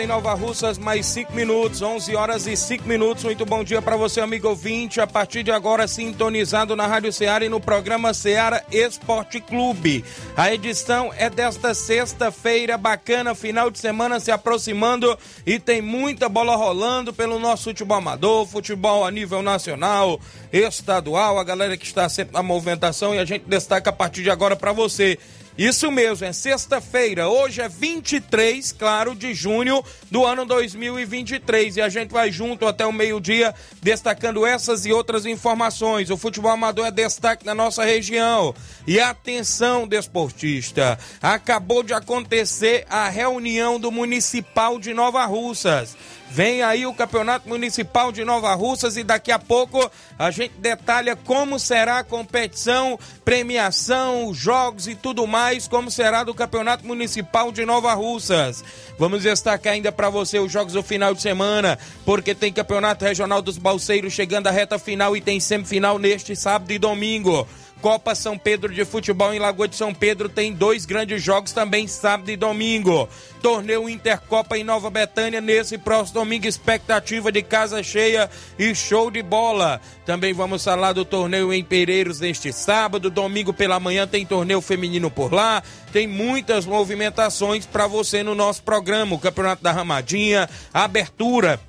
Em Nova Russas, mais 5 minutos, 11 horas e 5 minutos. Muito bom dia para você, amigo ouvinte. A partir de agora, sintonizado na Rádio Ceará e no programa Ceará Esporte Clube. A edição é desta sexta-feira, bacana, final de semana se aproximando e tem muita bola rolando pelo nosso futebol amador, futebol a nível nacional, estadual, a galera que está sempre na movimentação e a gente destaca a partir de agora para você. Isso mesmo, é sexta-feira. Hoje é 23, claro, de junho do ano 2023. E a gente vai junto até o meio-dia destacando essas e outras informações. O futebol amador é destaque na nossa região. E atenção, desportista, acabou de acontecer a reunião do Municipal de Nova Russas. Vem aí o Campeonato Municipal de Nova Russas e daqui a pouco a gente detalha como será a competição, premiação, jogos e tudo mais, como será do Campeonato Municipal de Nova Russas. Vamos destacar ainda para você os jogos do final de semana, porque tem Campeonato Regional dos Balseiros chegando à reta final e tem semifinal neste sábado e domingo. Copa São Pedro de Futebol em Lagoa de São Pedro tem dois grandes jogos também sábado e domingo. Torneio Intercopa em Nova Betânia nesse próximo domingo, expectativa de casa cheia e show de bola. Também vamos falar do torneio em Pereiros neste sábado, domingo pela manhã tem torneio feminino por lá. Tem muitas movimentações para você no nosso programa, o Campeonato da Ramadinha, abertura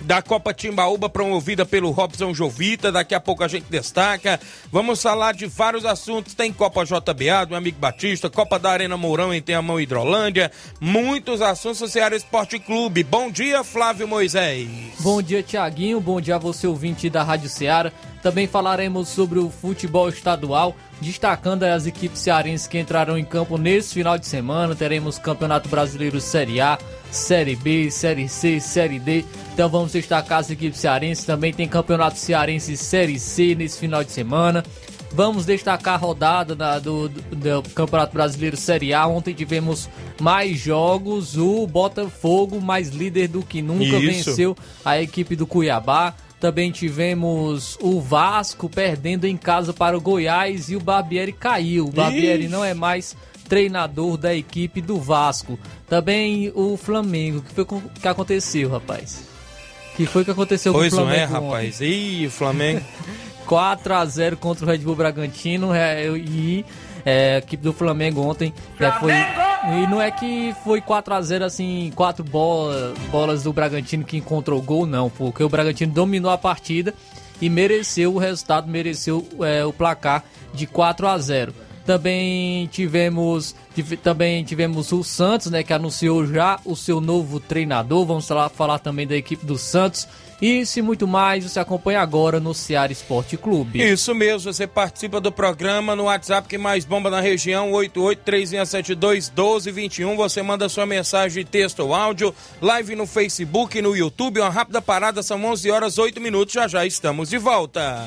da Copa Timbaúba promovida pelo Robson Jovita. Daqui a pouco a gente destaca. Vamos falar de vários assuntos. Tem Copa JBA do amigo Batista, Copa da Arena Mourão em Tenhamão Hidrolândia. Muitos assuntos do Ceará Esporte Clube. Bom dia, Flávio Moisés. Bom dia, Tiaguinho. Bom dia a você, ouvinte da Rádio Ceará. Também falaremos sobre o futebol estadual, destacando as equipes cearenses que entrarão em campo nesse final de semana. Teremos Campeonato Brasileiro Série A, Série B, Série C, Série D. Então vamos destacar as equipes cearenses. Também tem Campeonato Cearense Série C nesse final de semana. Vamos destacar a rodada da, do, do, do, Campeonato Brasileiro Série A. Ontem tivemos mais jogos. O Botafogo, mais líder do que nunca, Isso. venceu a equipe do Cuiabá. Também tivemos o Vasco perdendo em casa para o Goiás e o Barbieri caiu. O Barbieri Ixi. não é mais treinador da equipe do Vasco. Também o Flamengo. O que foi que aconteceu, rapaz? O que foi que aconteceu Pois com o não Flamengo? é, ontem? rapaz. Ih, o Flamengo. 4 a 0 contra o Red Bull Bragantino é, e é, a equipe do Flamengo ontem é, foi e não é que foi 4 a 0 assim, quatro bola, bolas do Bragantino que encontrou gol não, porque o Bragantino dominou a partida e mereceu o resultado, mereceu é, o placar de 4 a 0. Também tivemos tive- também tivemos o Santos, né, que anunciou já o seu novo treinador. Vamos falar, falar também da equipe do Santos. Isso e muito mais você acompanha agora no Ceará Esporte Clube. Isso mesmo, você participa do programa no WhatsApp que mais bomba na região, 8836721221. Você manda sua mensagem texto ou áudio, live no Facebook, no YouTube. Uma rápida parada, são 11 horas 8 minutos. Já já estamos de volta.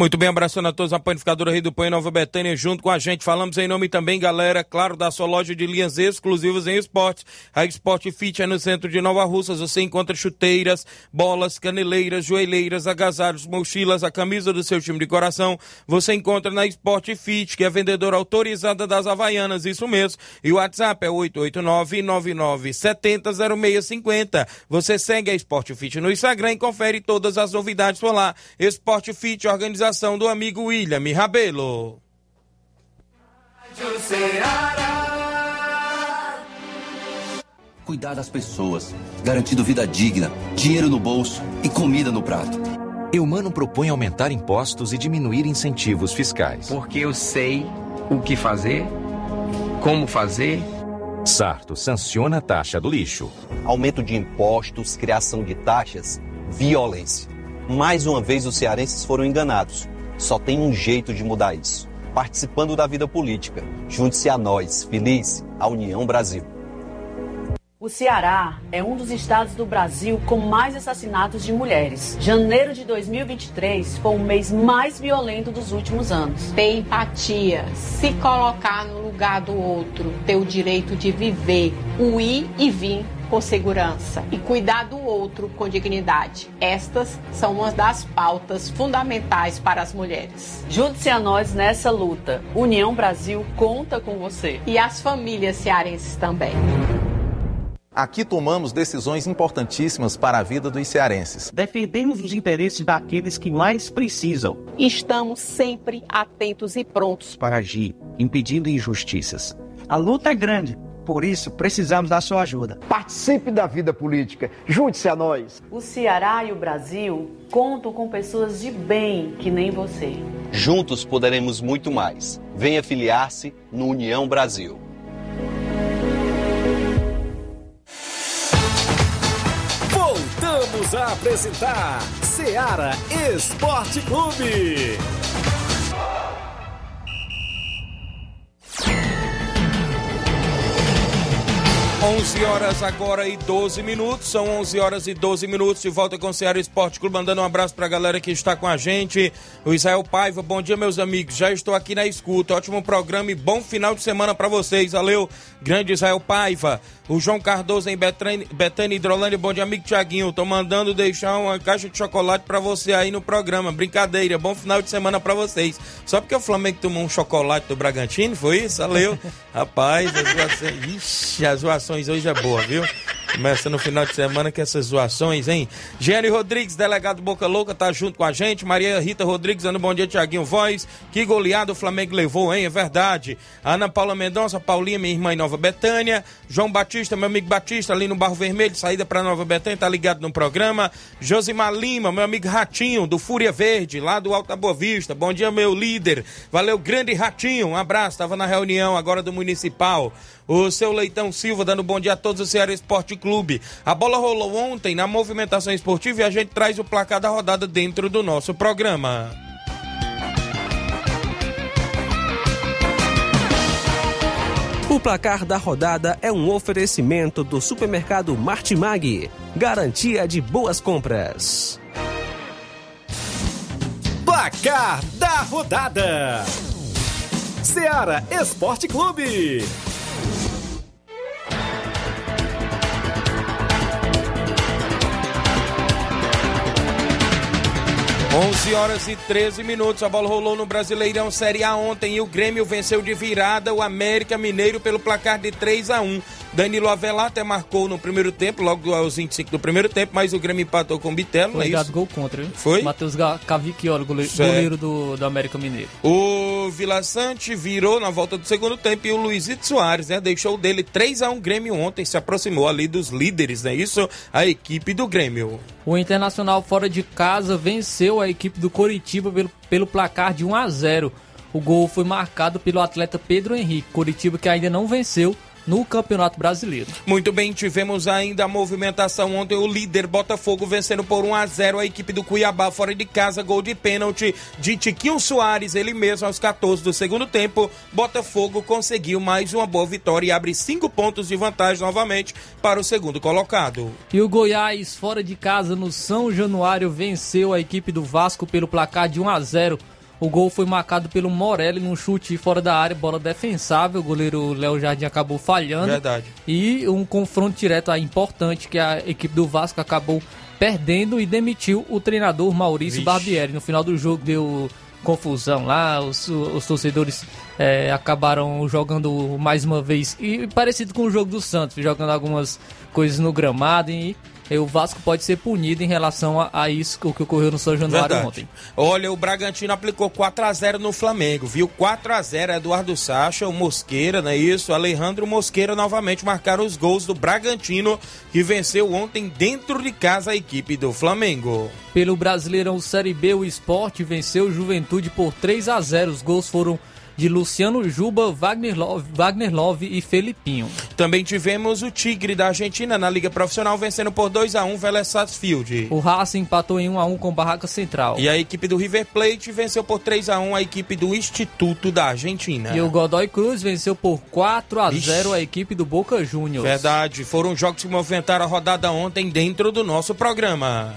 Muito bem, abraçando a todos a Panificadora Rei do Pão em Nova Betânia, junto com a gente. Falamos em nome também, galera, claro, da sua loja de linhas exclusivas em esportes. A Sport Fit é no centro de Nova Russas. Você encontra chuteiras, bolas, caneleiras, joelheiras, agasalhos, mochilas, a camisa do seu time de coração. Você encontra na Sport Fit, que é vendedora autorizada das Havaianas, isso mesmo. E o WhatsApp é 889-9970-0650. Você segue a Sport Fit no Instagram e confere todas as novidades por lá. Sport Fit, organização do amigo William Rabelo. Cuidar das pessoas, garantindo vida digna, dinheiro no bolso e comida no prato. Eumano propõe aumentar impostos e diminuir incentivos fiscais. Porque eu sei o que fazer, como fazer. Sarto sanciona a taxa do lixo. Aumento de impostos, criação de taxas, violência. Mais uma vez os cearenses foram enganados. Só tem um jeito de mudar isso. Participando da vida política. Junte-se a nós, feliz, a União Brasil. O Ceará é um dos estados do Brasil com mais assassinatos de mulheres. Janeiro de 2023 foi o mês mais violento dos últimos anos. Ter empatia, se colocar no lugar do outro, ter o direito de viver, o ir e vir com segurança e cuidar do outro com dignidade. Estas são uma das pautas fundamentais para as mulheres. Junte-se a nós nessa luta. União Brasil conta com você. E as famílias cearenses também. Aqui tomamos decisões importantíssimas para a vida dos cearenses. Defendemos os interesses daqueles que mais precisam. Estamos sempre atentos e prontos para agir, impedindo injustiças. A luta é grande, por isso precisamos da sua ajuda. Participe da vida política, junte-se a nós. O Ceará e o Brasil contam com pessoas de bem que nem você. Juntos poderemos muito mais. Venha filiar-se no União Brasil. Voltamos a apresentar Seara Esporte Clube. 11 horas agora e 12 minutos, são 11 horas e 12 minutos, de volta com o Ceará Esporte Clube, mandando um abraço pra galera que está com a gente, o Israel Paiva, bom dia meus amigos, já estou aqui na escuta, ótimo programa e bom final de semana para vocês, valeu, grande Israel Paiva, o João Cardoso em Betânia, Betânia Hidrolândia, bom dia amigo Tiaguinho, tô mandando deixar uma caixa de chocolate para você aí no programa, brincadeira, bom final de semana para vocês, só porque o Flamengo tomou um chocolate do Bragantino, foi isso? Valeu, rapaz, as zoações, ixi, as zoações hoje é boa, viu? Começa no final de semana com essas zoações, hein? Gênio Rodrigues, delegado Boca Louca, tá junto com a gente. Maria Rita Rodrigues, dando bom dia, Tiaguinho Voz. Que goleado o Flamengo levou, hein? É verdade. Ana Paula Mendonça, Paulinha, minha irmã em Nova Betânia. João Batista, meu amigo Batista, ali no Barro Vermelho, saída pra Nova Betânia, tá ligado no programa. Josimar Lima, meu amigo Ratinho, do Fúria Verde, lá do Alto da Boa Vista. Bom dia, meu líder. Valeu, grande Ratinho. Um abraço, tava na reunião agora do Municipal. O seu Leitão Silva dando bom dia a todos o Ceará Esporte Clube. A bola rolou ontem na movimentação esportiva e a gente traz o placar da rodada dentro do nosso programa. O placar da rodada é um oferecimento do supermercado Martimag. Garantia de boas compras. Placar da rodada: Ceará Esporte Clube. 11 horas e 13 minutos. A bola rolou no Brasileirão Série A ontem e o Grêmio venceu de virada o América Mineiro pelo placar de 3 a 1. Danilo Avelar até marcou no primeiro tempo, logo aos 25 do primeiro tempo, mas o Grêmio empatou com o Bitelo, é Foi dado isso? gol contra, viu? Foi? Matheus Cavicchioli, goleiro, goleiro do, do América Mineiro. O Vila Sante virou na volta do segundo tempo e o Luizito Soares, né, deixou dele 3 a 1 Grêmio ontem, se aproximou ali dos líderes, né? Isso, a equipe do Grêmio. O Internacional fora de casa venceu a equipe do Coritiba pelo, pelo placar de 1 a 0. O gol foi marcado pelo atleta Pedro Henrique, Coritiba que ainda não venceu no Campeonato Brasileiro. Muito bem, tivemos ainda a movimentação ontem, o líder Botafogo vencendo por 1 a 0 a equipe do Cuiabá fora de casa, gol de pênalti de Tiquinho Soares, ele mesmo aos 14 do segundo tempo. Botafogo conseguiu mais uma boa vitória e abre cinco pontos de vantagem novamente para o segundo colocado. E o Goiás, fora de casa no São Januário, venceu a equipe do Vasco pelo placar de 1 a 0. O gol foi marcado pelo Morelli num chute fora da área, bola defensável. O goleiro Léo Jardim acabou falhando. Verdade. E um confronto direto aí importante que a equipe do Vasco acabou perdendo e demitiu o treinador Maurício Vixe. Barbieri. No final do jogo deu confusão lá, os, os torcedores eh, acabaram jogando mais uma vez, e parecido com o jogo do Santos, jogando algumas coisas no gramado e o Vasco pode ser punido em relação a, a isso o que ocorreu no São Januário Verdade. ontem. Olha, o Bragantino aplicou 4 a 0 no Flamengo, viu? 4 a 0 Eduardo Sacha, o Mosqueira, não é isso? Alejandro Mosqueira novamente marcaram os gols do Bragantino, que venceu ontem dentro de casa a equipe do Flamengo. Pelo Brasileirão Série B, o Sport venceu o Juventude por 3 a 0 Os gols foram de Luciano Juba, Wagner Love, Wagner Love e Felipinho. Também tivemos o Tigre da Argentina na Liga Profissional vencendo por 2 a 1 Vélez Sarsfield. O Racing empatou em 1 a 1 com Barraca Central. E a equipe do River Plate venceu por 3 a 1 a equipe do Instituto da Argentina. E o Godoy Cruz venceu por 4 a Ixi. 0 a equipe do Boca Juniors. Verdade, foram jogos que movimentaram a rodada ontem dentro do nosso programa.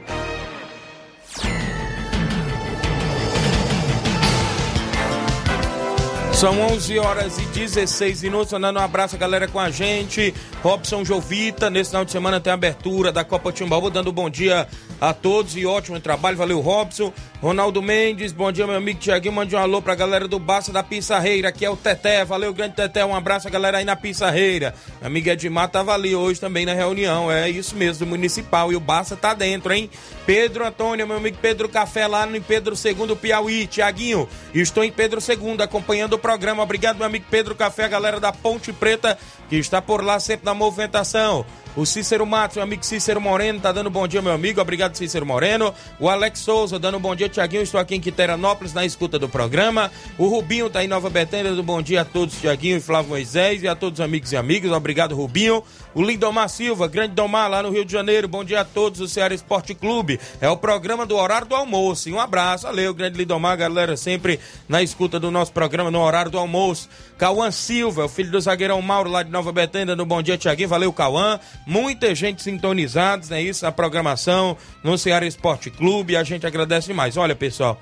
São 11 horas e 16 minutos, mandando um abraço galera com a gente. Robson Jovita, nesse final de semana tem a abertura da Copa Timbaúba, dando bom dia a todos e ótimo trabalho. Valeu, Robson. Ronaldo Mendes, bom dia, meu amigo Tiaguinho. Mande um alô pra galera do Baça da Pissarreira, aqui é o Teté. Valeu, grande Teté. Um abraço galera aí na Pissarreira. Minha amiga Edmar tava ali hoje também na reunião. É isso mesmo, do Municipal. E o Baça tá dentro, hein? Pedro Antônio, meu amigo Pedro Café lá no Pedro II Piauí. Tiaguinho, estou em Pedro II acompanhando o programa. Obrigado, meu amigo Pedro Café, a galera da Ponte Preta, que está por lá sempre na movimentação. O Cícero Matos, meu amigo Cícero Moreno, tá dando bom dia, meu amigo. Obrigado, Cícero Moreno. O Alex Souza, dando bom dia, Tiaguinho. Estou aqui em Quiteranópolis, na escuta do programa. O Rubinho tá em Nova Betânia, dando bom dia a todos, Tiaguinho e Flávio Moisés, e a todos os amigos e amigas. Obrigado, Rubinho. O Lindomar Silva, grande Domar, lá no Rio de Janeiro. Bom dia a todos, o Ceará Esporte Clube. É o programa do horário do almoço. E um abraço, valeu, grande Lindomar, galera, sempre na escuta do nosso programa no horário do almoço. Cauã Silva, o filho do zagueirão Mauro, lá de Nova Betânia, dando bom dia, Tiaguinho. Valeu, Cauã. Muita gente sintonizados, né? Isso, a programação no Ceará Esporte Clube. A gente agradece demais. Olha, pessoal,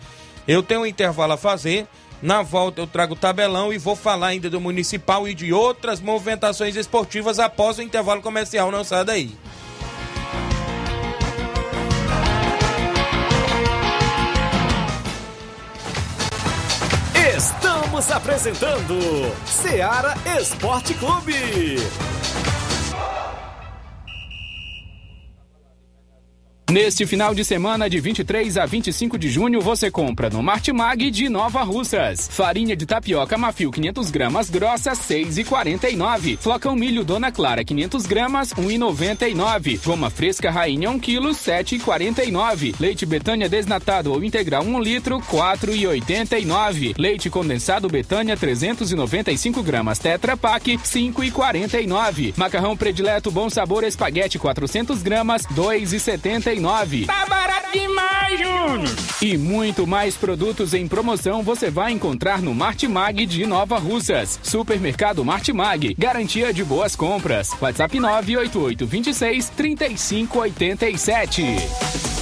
eu tenho um intervalo a fazer. Na volta eu trago o tabelão e vou falar ainda do Municipal e de outras movimentações esportivas após o intervalo comercial. Não sai daí. Estamos apresentando Seara Esporte Clube. Neste final de semana, de 23 a 25 de junho, você compra no Martimag de Nova Russas. Farinha de tapioca Mafio 500 gramas grossa, 6,49. Flocão milho Dona Clara 500 gramas, 1,99. Goma fresca Rainha 1 kg, 7,49. Leite Betânia desnatado ou integral 1 litro, 4,89. Leite condensado Betânia 395 gramas Tetra Pak, 5,49. Macarrão predileto Bom Sabor Espaguete 400 gramas, 2,79. Tá barato demais, Júnior! E muito mais produtos em promoção você vai encontrar no Martimag de Nova Russas. Supermercado Martimag, garantia de boas compras. WhatsApp 988 26 3587.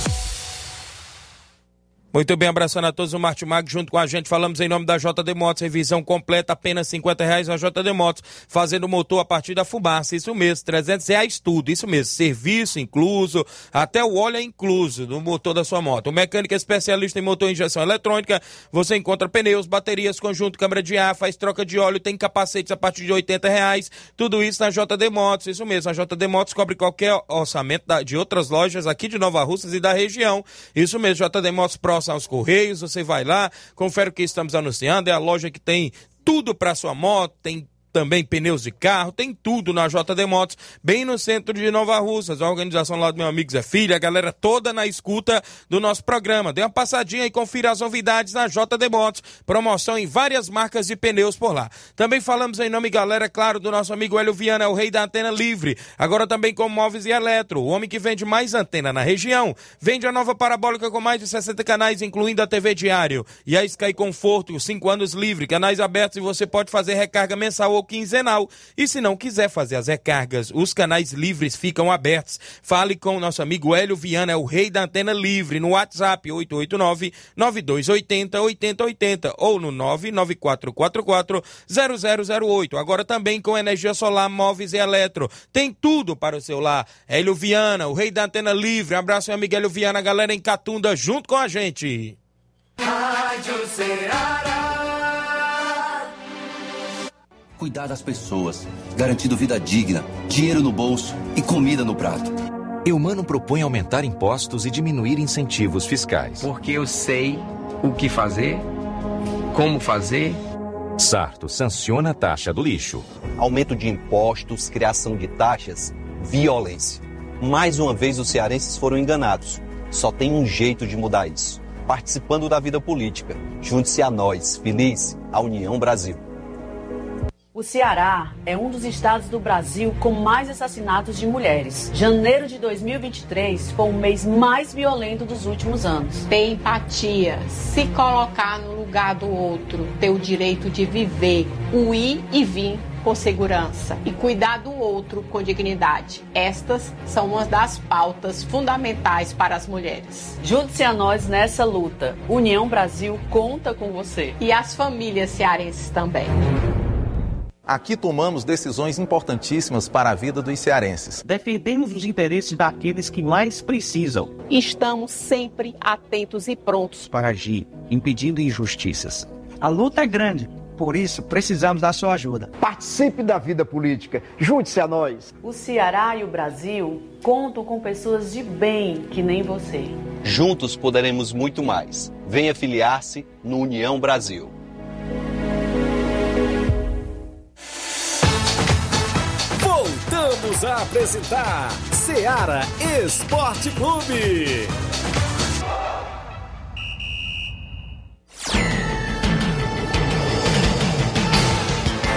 Muito bem, abraçando a todos o Martimag junto com a gente. Falamos em nome da JD Motos, revisão completa, apenas 50 reais na JD Motos, fazendo motor a partir da fumaça, isso mesmo, 300 reais tudo, isso mesmo, serviço incluso, até o óleo é incluso no motor da sua moto. O mecânico especialista em motor e injeção eletrônica, você encontra pneus, baterias, conjunto, câmara de ar, faz troca de óleo, tem capacetes a partir de 80 reais, tudo isso na JD Motos, isso mesmo, a JD Motos cobre qualquer orçamento de outras lojas aqui de Nova Russas e da região, isso mesmo, JD Motos Pro próximo aos Correios, você vai lá, confere o que estamos anunciando, é a loja que tem tudo para sua moto, tem também pneus de carro, tem tudo na JD Motos, bem no centro de Nova Russas. A organização lá do meu amigo Zé Filho, a galera toda na escuta do nosso programa. Dê uma passadinha e confira as novidades na JD Motos. Promoção em várias marcas de pneus por lá. Também falamos em nome, galera, claro, do nosso amigo Hélio Viana, o rei da antena livre. Agora também com móveis e eletro, o homem que vende mais antena na região. Vende a nova parabólica com mais de 60 canais, incluindo a TV Diário. E a Sky Conforto, 5 anos livre, canais abertos e você pode fazer recarga mensal ou quinzenal. E se não quiser fazer as recargas, os canais livres ficam abertos. Fale com o nosso amigo Hélio Viana, é o rei da antena livre, no WhatsApp 889-9280-8080 ou no 99444-0008. Agora também com energia solar, móveis e eletro. Tem tudo para o seu lar. Hélio Viana, o rei da antena livre. abraço, meu amigo Hélio Viana, galera em Catunda, junto com a gente. Rádio Ceará. Cuidar das pessoas, garantindo vida digna, dinheiro no bolso e comida no prato. Eumano propõe aumentar impostos e diminuir incentivos fiscais. Porque eu sei o que fazer, como fazer. Sarto sanciona a taxa do lixo. Aumento de impostos, criação de taxas, violência. Mais uma vez os cearenses foram enganados. Só tem um jeito de mudar isso. Participando da vida política. Junte-se a nós, feliz, a União Brasil. O Ceará é um dos estados do Brasil com mais assassinatos de mulheres. Janeiro de 2023 foi o mês mais violento dos últimos anos. Ter empatia, se colocar no lugar do outro, ter o direito de viver, o ir e vir com segurança e cuidar do outro com dignidade. Estas são uma das pautas fundamentais para as mulheres. Junte-se a nós nessa luta. União Brasil conta com você. E as famílias cearenses também. Aqui tomamos decisões importantíssimas para a vida dos cearenses. Defendemos os interesses daqueles que mais precisam. Estamos sempre atentos e prontos para agir, impedindo injustiças. A luta é grande, por isso precisamos da sua ajuda. Participe da vida política, junte-se a nós. O Ceará e o Brasil contam com pessoas de bem que nem você. Juntos poderemos muito mais. Venha filiar-se no União Brasil. A apresentar Seara Esporte Clube.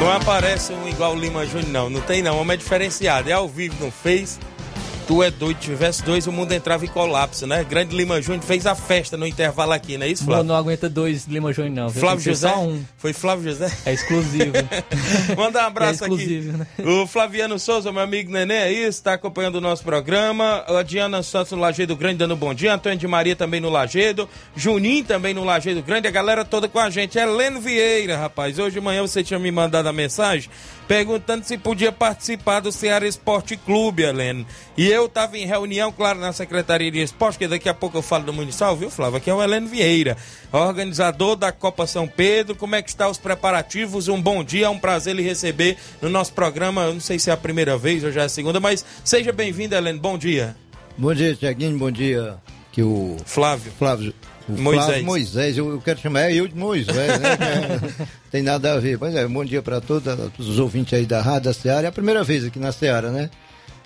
Não aparece um igual Lima Júnior, não. Não tem não. O homem é diferenciado. É ao vivo no Face Tu é doido, tivesse dois, o mundo entrava em colapso, né? Grande Lima Júnior fez a festa no intervalo aqui, não é isso, Flávio? Não, não aguenta dois Lima Júnior, não. Flávio José? Só um. Foi Flávio José? É exclusivo. Manda um abraço é aqui. Né? O Flaviano Souza, meu amigo Nenê, é isso, está acompanhando o nosso programa. A Diana Santos no Lagedo Grande dando um bom dia. Antônio de Maria também no Lagedo. Juninho também no Lagedo Grande. A galera toda com a gente. Heleno Vieira, rapaz. Hoje de manhã você tinha me mandado a mensagem perguntando se podia participar do Ceará Esporte Clube, Heleno. E eu estava em reunião, claro, na Secretaria de Esporte, que daqui a pouco eu falo do Municipal, viu, Flávio? Aqui é o Heleno Vieira, organizador da Copa São Pedro. Como é que estão os preparativos? Um bom dia, é um prazer lhe receber no nosso programa. Eu não sei se é a primeira vez ou já é a segunda, mas seja bem-vindo, Heleno. Bom dia. Bom dia, Tiaguinho. Bom dia. Que o Flávio. Flávio Moisés. Flávio Moisés, eu, eu, quero chamar é eu de Moisés, né? tem nada a ver. Pois é, bom dia para todos, os ouvintes aí da Rádio da Seara. É a primeira vez aqui na Seara, né?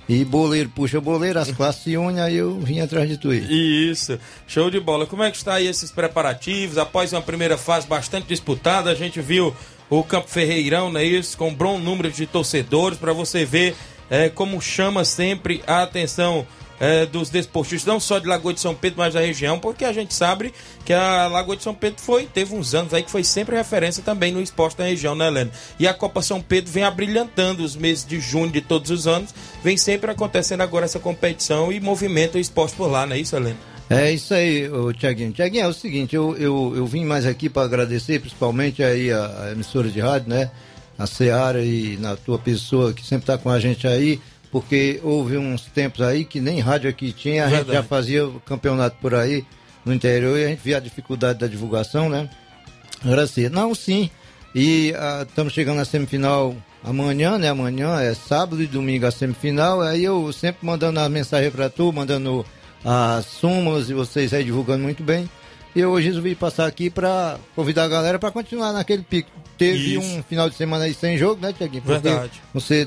E boleiro puxa boleiro, as classes se unem, aí eu vim atrás de tu aí. Isso, show de bola. Como é que está aí esses preparativos? Após uma primeira fase bastante disputada, a gente viu o Campo Ferreirão, não é isso? Com um bom número de torcedores, para você ver é, como chama sempre a atenção é, dos desportistas, não só de Lagoa de São Pedro, mas da região, porque a gente sabe que a Lagoa de São Pedro foi, teve uns anos aí que foi sempre referência também no esporte da região, né, Helena? E a Copa São Pedro vem abrilhantando os meses de junho de todos os anos, vem sempre acontecendo agora essa competição e movimenta o esporte por lá, não é isso, Helena? É isso aí, Tiaguinho. Tiaguinho, é o seguinte, eu, eu, eu vim mais aqui para agradecer, principalmente aí a, a, emissora de rádio, né? A Seara e na tua pessoa que sempre está com a gente aí, porque houve uns tempos aí que nem rádio aqui tinha, a Verdade. gente já fazia campeonato por aí no interior e a gente via a dificuldade da divulgação, né? Agradecer. Não, sim. E estamos ah, chegando na semifinal amanhã, né? Amanhã é sábado e domingo a semifinal. Aí eu sempre mandando a mensagem para tu, mandando as súmulas e vocês aí divulgando muito bem. E eu hoje resolvi passar aqui para convidar a galera para continuar naquele pico. Teve Isso. um final de semana aí sem jogo, né, Tiaguinho? Verdade. Você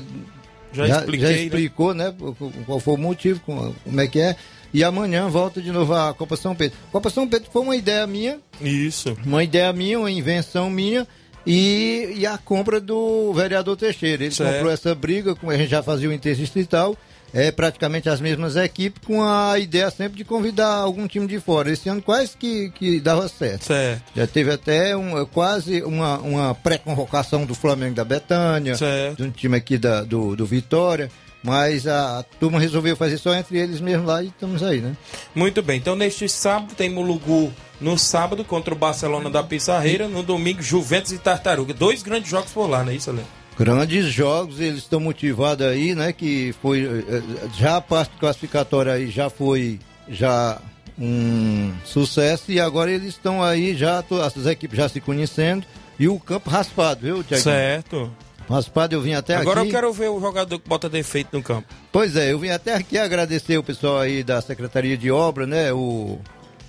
já, já, expliquei, já né? explicou, né? né? Qual foi o motivo, como é que é. E amanhã volta de novo a Copa São Pedro. Copa São Pedro foi uma ideia minha. Isso. Uma ideia minha, uma invenção minha. E, e a compra do vereador Teixeira. Ele certo. comprou essa briga, como a gente já fazia o interdistrital é praticamente as mesmas equipes, com a ideia sempre de convidar algum time de fora. Esse ano quase que, que dava certo. certo. Já teve até um, quase uma, uma pré-convocação do Flamengo da Betânia, certo. de um time aqui da, do, do Vitória. Mas a, a, turma resolveu fazer só entre eles mesmo lá e estamos aí, né? Muito bem. Então, neste sábado, tem Mulugu no sábado contra o Barcelona da Pissarreira. No domingo, Juventus e Tartaruga. Dois grandes jogos por lá, não é isso, Léo? Grandes jogos, eles estão motivados aí, né? Que foi. Eh, já a parte classificatória aí já foi já um sucesso e agora eles estão aí, já, as equipes já se conhecendo. E o campo raspado, viu, Tiago? Certo. Raspado, eu vim até Agora aqui. Agora eu quero ver o jogador que bota defeito no campo. Pois é, eu vim até aqui agradecer o pessoal aí da Secretaria de Obra, né? O,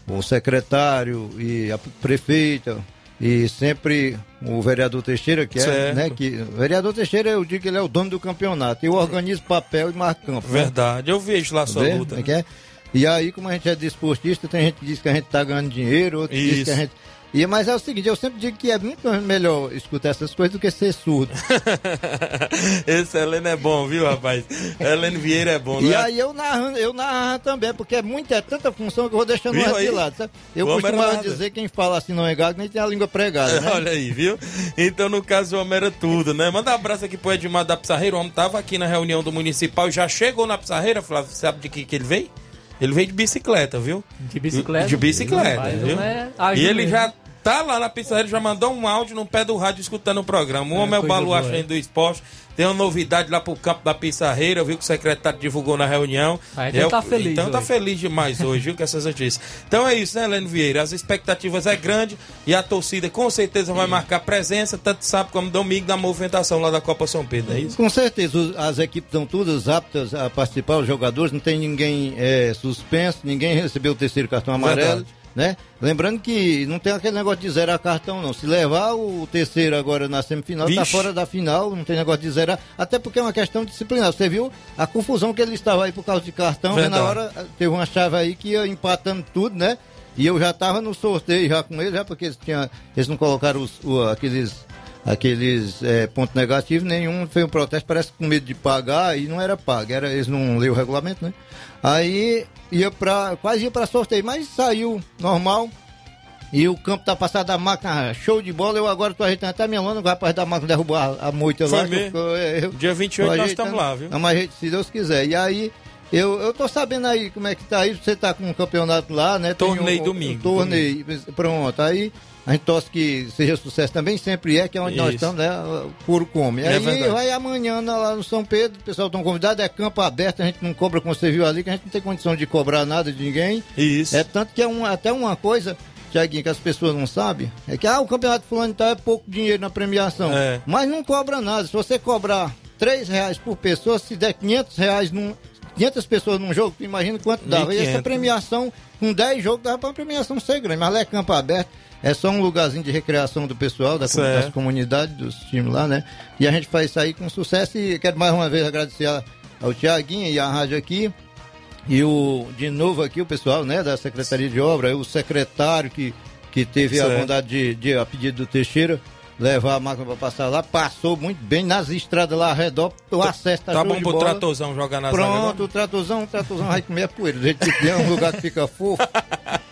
o secretário e a prefeita, e sempre o vereador Teixeira, que é, certo. né? Que, o vereador Teixeira, eu digo que ele é o dono do campeonato. Eu organizo papel e marco campo. Né? Verdade, né? eu vejo lá a sua luta. É, é? E aí, como a gente é desportista, tem gente que diz que a gente tá ganhando dinheiro, outros diz que a gente e, mas é o seguinte, eu sempre digo que é muito melhor escutar essas coisas do que ser surdo. Esse Helena é bom, viu, rapaz? Helena Vieira é bom, E é? aí eu narro, eu narro também, porque é, muito, é tanta função que eu vou deixando viu de lado, sabe? Eu costumava dizer que quem fala assim não é gago, nem tem a língua pregada, né? Olha aí, viu? Então, no caso, o homem era tudo, né? Manda um abraço aqui pro Edmar da Pissarreira, o homem tava aqui na reunião do municipal, já chegou na Pissarreira, Flávio, sabe de que, que ele veio? Ele veio de bicicleta, viu? De bicicleta? De bicicleta, viu? É e ele já tá lá na ele já mandou um áudio no pé do rádio escutando o programa. O homem é o baluarte do esporte. Tem uma novidade lá pro campo da Pissarreira, viu que o secretário divulgou na reunião. Aí é, tá feliz. Então tá hoje. tá feliz demais hoje, viu, com essas notícias. Então é isso, né, Helene Vieira? As expectativas é grande e a torcida com certeza vai marcar presença, tanto sábado como domingo, na movimentação lá da Copa São Pedro, é isso? Com certeza, as equipes estão todas aptas a participar, os jogadores, não tem ninguém é, suspenso, ninguém recebeu o terceiro cartão amarelo. Verdade né? Lembrando que não tem aquele negócio de zerar cartão, não. Se levar o terceiro agora na semifinal, tá Vixe. tá fora da final, não tem negócio de zerar. Até porque é uma questão disciplinar. Você viu a confusão que ele estava aí por causa de cartão, né? na hora teve uma chave aí que ia empatando tudo, né? E eu já tava no sorteio já com ele, já porque eles, tinha, eles não colocaram os, o, aqueles aqueles é, pontos negativos, nenhum foi um protesto, parece com medo de pagar e não era pago, era, eles não leram o regulamento, né? Aí ia pra, quase ia para sorteio, mas saiu normal. E o campo tá passado da máquina, show de bola. Eu agora tô ajeitando até minha lona, o rapaz da máquina derrubou a, a moita lá. Mesmo. Eu, eu, Dia 28 nós estamos lá, viu? Não, mas se Deus quiser. E aí, eu, eu tô sabendo aí como é que tá aí. Você tá com um campeonato lá, né? Torneio um, domingo. Um torneio, domingo. pronto. Aí a gente torce que seja sucesso também, sempre é, que é onde Isso. nós estamos, né? Puro come. É aí verdade. vai amanhã lá no São Pedro, o pessoal estão convidados, é campo aberto, a gente não cobra, como você viu ali, que a gente não tem condição de cobrar nada de ninguém. Isso. É tanto que é um, até uma coisa, Tiaguinho, que as pessoas não sabem, é que ah, o campeonato fulano tá, é pouco dinheiro na premiação. É. Mas não cobra nada. Se você cobrar 3 reais por pessoa, se der 500 reais num, 500 pessoas num jogo, imagina quanto dava. E essa premiação, com 10 jogos, dava para a premiação ser grande. Mas lá é campo aberto. É só um lugarzinho de recreação do pessoal, da, das comunidades, dos times lá, né? E a gente faz isso aí com sucesso e quero mais uma vez agradecer ao Tiaguinho e à rádio aqui. E o, de novo aqui o pessoal, né, da Secretaria de Obra, o secretário que, que teve certo. a bondade de, de, a pedido do Teixeira, levar a máquina para passar lá, passou muito bem nas estradas lá ao redor, o acesso tá, tá bom pro tratorzão jogar na Pronto, o tratorzão, o tratorzão vai comer a poeira, do jeito que é um lugar que fica fofo.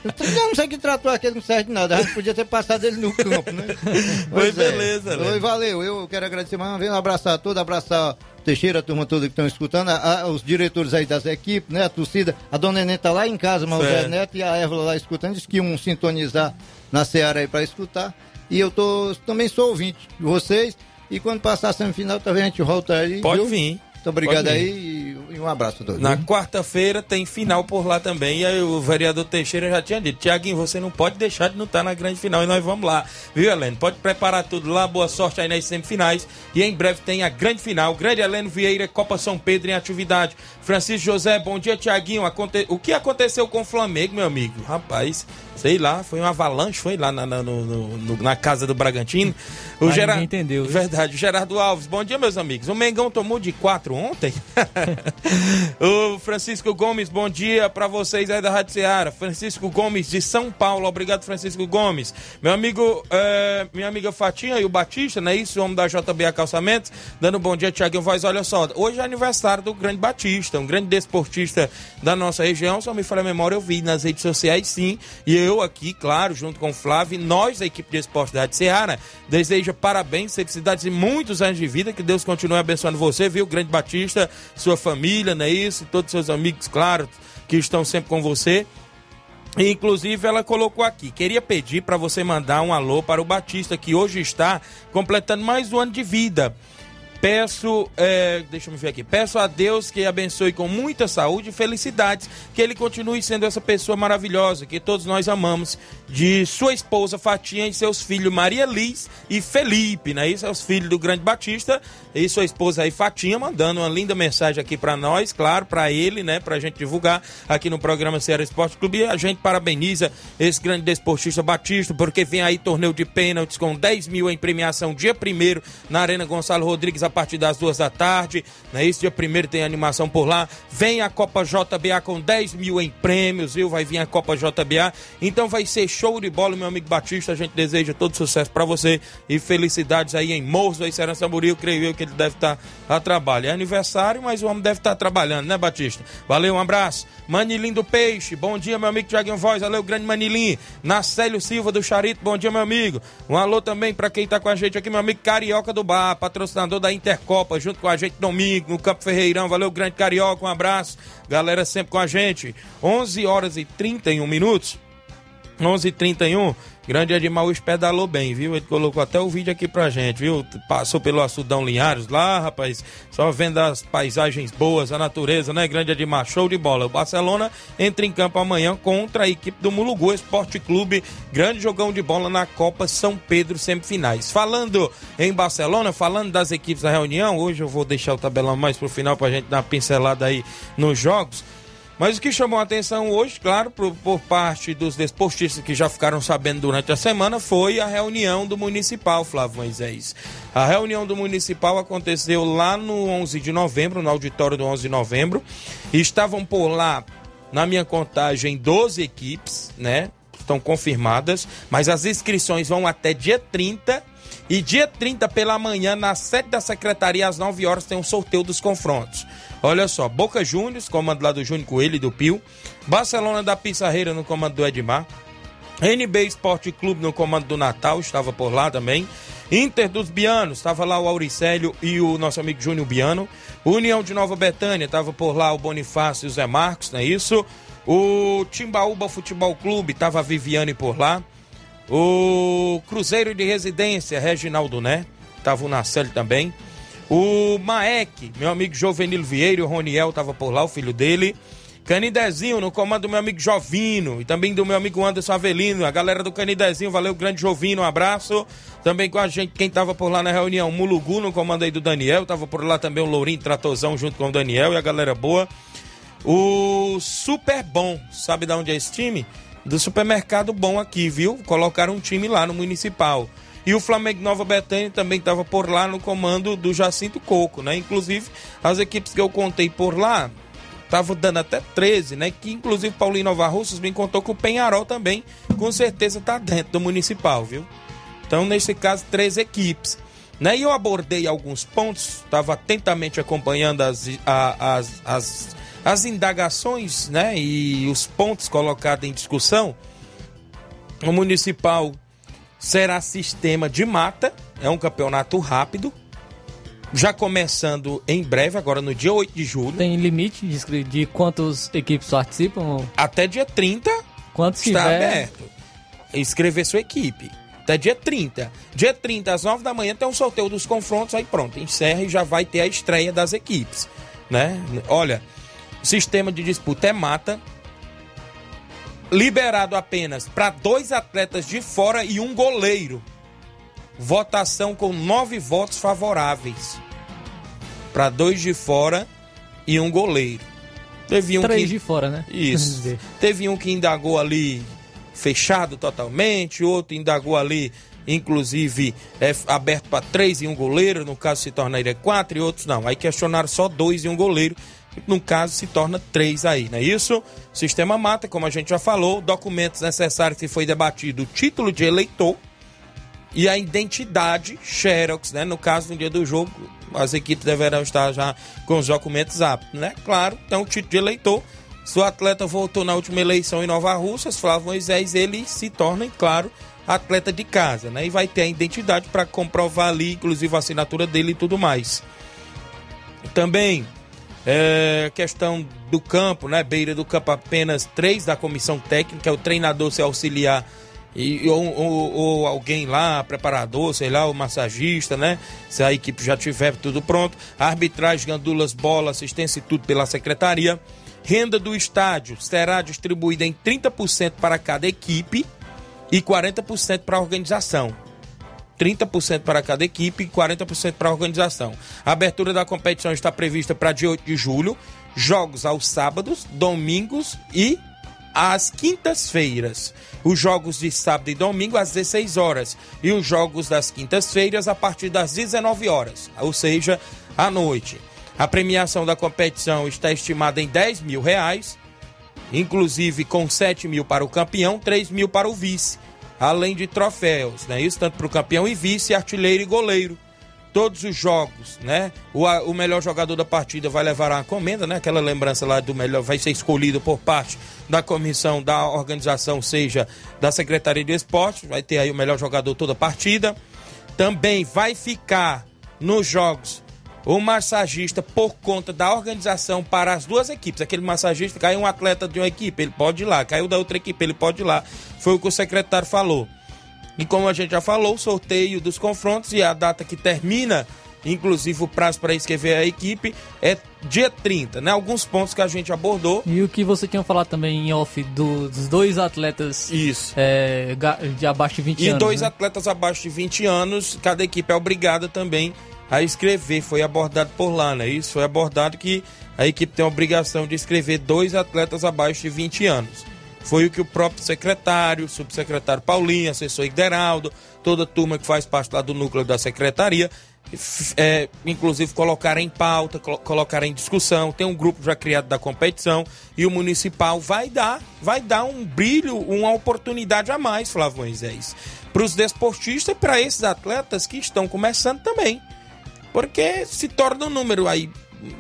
Eu não sei que trator aquele não serve de nada, a gente podia ter passado ele no campo, né? Pois Oi, é. beleza, Oi, valeu, eu quero agradecer mais uma vez, abraçar a todos, abraçar Teixeira, a turma toda que estão escutando, a, a, os diretores aí das equipes, né? A torcida. A dona Nenê tá lá em casa, mas o Zé Neto e a Évora lá escutando, disse que iam sintonizar na Seara aí para escutar. E eu tô, também sou ouvinte de vocês. E quando passar a semifinal, talvez a gente volta aí. Pode viu? vir. Muito obrigado aí e um abraço a todos. Na quarta-feira tem final por lá também. E aí o vereador Teixeira já tinha dito: Tiaguinho, você não pode deixar de não estar na grande final. E nós vamos lá. Viu, Heleno? Pode preparar tudo lá. Boa sorte aí nas semifinais. E em breve tem a grande final. Grande Heleno Vieira, Copa São Pedro em atividade. Francisco José, bom dia, Tiaguinho. O que aconteceu com o Flamengo, meu amigo? Rapaz, sei lá, foi uma avalanche, foi lá na, na, no, no, na casa do Bragantino. O Gerard... entendeu. Verdade, o Gerardo Alves. Bom dia, meus amigos. O Mengão tomou de quatro ontem. o Francisco Gomes, bom dia para vocês aí da Rádio Ceará. Francisco Gomes de São Paulo, obrigado Francisco Gomes. Meu amigo, é, minha amiga Fatinha e o Batista, não é isso? O homem da JBA Calçamentos, dando um bom dia, Tiaguinho Voz. Olha só, hoje é aniversário do grande Batista, um grande desportista da nossa região. Se eu me falha a memória, eu vi nas redes sociais sim. E eu aqui, claro, junto com o Flávio, nós, a equipe de esporte da Ceará, deseja parabéns, felicidades e muitos anos de vida. Que Deus continue abençoando você, viu, grande Batista, sua família, não é isso? E todos seus amigos, claro, que estão sempre com você. Inclusive, ela colocou aqui: queria pedir para você mandar um alô para o Batista, que hoje está completando mais um ano de vida. Peço, é, deixa eu ver aqui, peço a Deus que abençoe com muita saúde e felicidades, que ele continue sendo essa pessoa maravilhosa que todos nós amamos, de sua esposa Fatinha e seus filhos Maria Liz e Felipe, né? Isso é os filhos do grande Batista e sua esposa aí Fatinha mandando uma linda mensagem aqui para nós, claro, para ele, né? Pra gente divulgar aqui no programa Ceará Esporte Clube. E a gente parabeniza esse grande desportista Batista, porque vem aí torneio de pênaltis com 10 mil em premiação dia primeiro na Arena Gonçalo Rodrigues a partir das duas da tarde. Né? Esse dia primeiro tem animação por lá. Vem a Copa JBA com 10 mil em prêmios, viu? Vai vir a Copa JBA. Então vai ser show de bola, meu amigo Batista. A gente deseja todo sucesso para você e felicidades aí em Morros, aí Serra Samburil. Creio eu que ele deve estar a trabalho. É aniversário, mas o homem deve estar trabalhando, né, Batista? Valeu, um abraço. Manilim do Peixe, bom dia, meu amigo Tiaguinho Voz. Valeu, grande Manilim. Nacélio Silva do Charito, bom dia, meu amigo. Um alô também para quem tá com a gente aqui, meu amigo Carioca do Bar, patrocinador da Intercopa, junto com a gente domingo no Campo Ferreirão. Valeu, grande Carioca, um abraço. Galera sempre com a gente. 11 horas e 31 minutos. 11h31, grande Edmaús pedalou bem, viu? Ele colocou até o vídeo aqui pra gente, viu? Passou pelo Açudão Linhares lá, rapaz, só vendo as paisagens boas, a natureza, né? Grande Edmar, show de bola. O Barcelona entra em campo amanhã contra a equipe do Mulugu Esporte Clube, grande jogão de bola na Copa São Pedro semifinais. Falando em Barcelona, falando das equipes da reunião, hoje eu vou deixar o tabelão mais pro final pra gente dar uma pincelada aí nos jogos. Mas o que chamou a atenção hoje, claro, por, por, parte dos desportistas que já ficaram sabendo durante a semana, foi a reunião do Municipal, Flávio Moisés. A reunião do Municipal aconteceu lá no 11 de novembro, no auditório do 11 de novembro. Estavam por lá, na minha contagem, 12 equipes, né? Estão confirmadas, mas as inscrições vão até dia 30. E dia 30 pela manhã, na sede da secretaria, às 9 horas, tem um sorteio dos confrontos. Olha só, Boca Juniors, comando lá do Júnior Coelho e do Pio. Barcelona da Pissarreira no comando do Edmar. NB Esporte Clube no comando do Natal, estava por lá também. Inter dos Bianos, estava lá o Auricélio e o nosso amigo Júnior Biano. União de Nova Betânia, estava por lá o Bonifácio e o Zé Marcos, não é isso? O Timbaúba Futebol Clube, estava a Viviane por lá. O Cruzeiro de Residência, Reginaldo Né, estava o Narcélio também. O Maek, meu amigo Jovenilo Vieira, o Roniel estava por lá, o filho dele. Canidezinho, no comando do meu amigo Jovino e também do meu amigo Anderson Avelino, a galera do Canidezinho, valeu, grande Jovino, um abraço. Também com a gente, quem tava por lá na reunião, Mulugu, no comando aí do Daniel, tava por lá também o Lourinho Tratozão junto com o Daniel e a galera boa. O Super Bom, sabe de onde é esse time? Do supermercado bom aqui, viu? Colocaram um time lá no Municipal. E o Flamengo Nova Betânia também estava por lá no comando do Jacinto Coco, né? Inclusive, as equipes que eu contei por lá estavam dando até 13, né? Que inclusive Paulinho Nova Russas me contou que o Penharol também, com certeza, está dentro do Municipal, viu? Então, nesse caso, três equipes. Né? E eu abordei alguns pontos, estava atentamente acompanhando as, a, as, as, as indagações né? e os pontos colocados em discussão. O Municipal será sistema de mata, é um campeonato rápido, já começando em breve, agora no dia 8 de julho. Tem limite de, de quantas equipes participam? Até dia 30 Quantos está tiver? aberto. Inscrever sua equipe. Até dia 30. Dia 30, às 9 da manhã, tem um sorteio dos confrontos, aí pronto, encerra e já vai ter a estreia das equipes. Né? Olha, sistema de disputa é mata. Liberado apenas para dois atletas de fora e um goleiro. Votação com nove votos favoráveis. Para dois de fora e um goleiro. Teve um Três que... de fora, né? Isso. Teve um que indagou ali fechado totalmente, outro indagou ali, inclusive, é, aberto para três e um goleiro, no caso se tornaria quatro, e outros não. Aí questionaram só dois e um goleiro, no caso se torna três aí, não é isso? Sistema mata, como a gente já falou, documentos necessários que foi debatido, o título de eleitor e a identidade Xerox, né? No caso, no dia do jogo, as equipes deverão estar já com os documentos aptos, né? Claro, então o título de eleitor. Se o atleta voltou na última eleição em Nova Russas, Flávio Moisés, ele se torna, claro, atleta de casa, né? E vai ter a identidade para comprovar ali, inclusive a assinatura dele e tudo mais. Também, é, questão do campo, né? Beira do campo, apenas três da comissão técnica, o treinador se auxiliar e, ou, ou- ou alguém lá, preparador, sei lá, o massagista, né? Se a equipe já tiver tudo pronto. Arbitragem, gandulas, bola, assistência e tudo pela secretaria. Renda do estádio será distribuída em 30% para cada equipe e 40% para a organização. 30% para cada equipe e 40% para a organização. A abertura da competição está prevista para dia 8 de julho. Jogos aos sábados, domingos e às quintas-feiras. Os jogos de sábado e domingo às 16 horas. E os jogos das quintas-feiras a partir das 19 horas, ou seja, à noite. A premiação da competição está estimada em 10 mil reais, inclusive com 7 mil para o campeão, 3 mil para o vice, além de troféus, né? Isso tanto para o campeão e vice, artilheiro e goleiro. Todos os jogos, né? O, a- o melhor jogador da partida vai levar uma comenda, né? Aquela lembrança lá do melhor vai ser escolhido por parte da comissão da organização, seja da Secretaria de Esportes, vai ter aí o melhor jogador toda a partida. Também vai ficar nos jogos o massagista por conta da organização para as duas equipes. Aquele massagista caiu um atleta de uma equipe, ele pode ir lá. Caiu da outra equipe, ele pode ir lá. Foi o que o secretário falou. E como a gente já falou, o sorteio dos confrontos e a data que termina, inclusive o prazo para inscrever a equipe, é dia 30, né? Alguns pontos que a gente abordou. E o que você tinha falado também em off do- dos dois atletas Isso. é, de abaixo de 20 E anos. dois né? atletas abaixo de 20 anos, cada equipe é obrigada também a escrever. Foi abordado por lá, né? Isso foi abordado que a equipe tem a obrigação de escrever dois atletas abaixo de 20 anos. Foi o que o próprio secretário, o subsecretário Paulinho, assessor Ideraldo, toda a turma que faz parte lá do núcleo da secretaria, é, inclusive colocaram em pauta, colo- colocaram em discussão. Tem um grupo já criado da competição e o municipal vai dar, vai dar um brilho, uma oportunidade a mais, Flávio Moisés, para os desportistas e para esses atletas que estão começando também. Porque se torna um número aí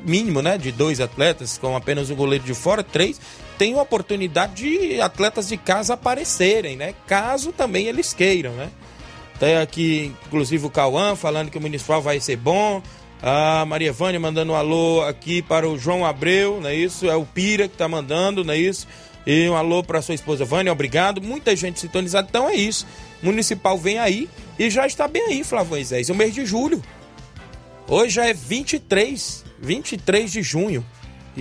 mínimo, né, de dois atletas, com apenas um goleiro de fora, três, tem oportunidade de atletas de casa aparecerem, né? Caso também eles queiram, né? Tem aqui, inclusive, o Cauã falando que o municipal vai ser bom. A Maria Vânia mandando um alô aqui para o João Abreu, não é isso? É o Pira que tá mandando, não é isso? E um alô para sua esposa Vânia, obrigado. Muita gente sintonizada, então é isso. Municipal vem aí e já está bem aí, Flávio Moisés. É o mês de julho. Hoje já é 23, 23 de junho.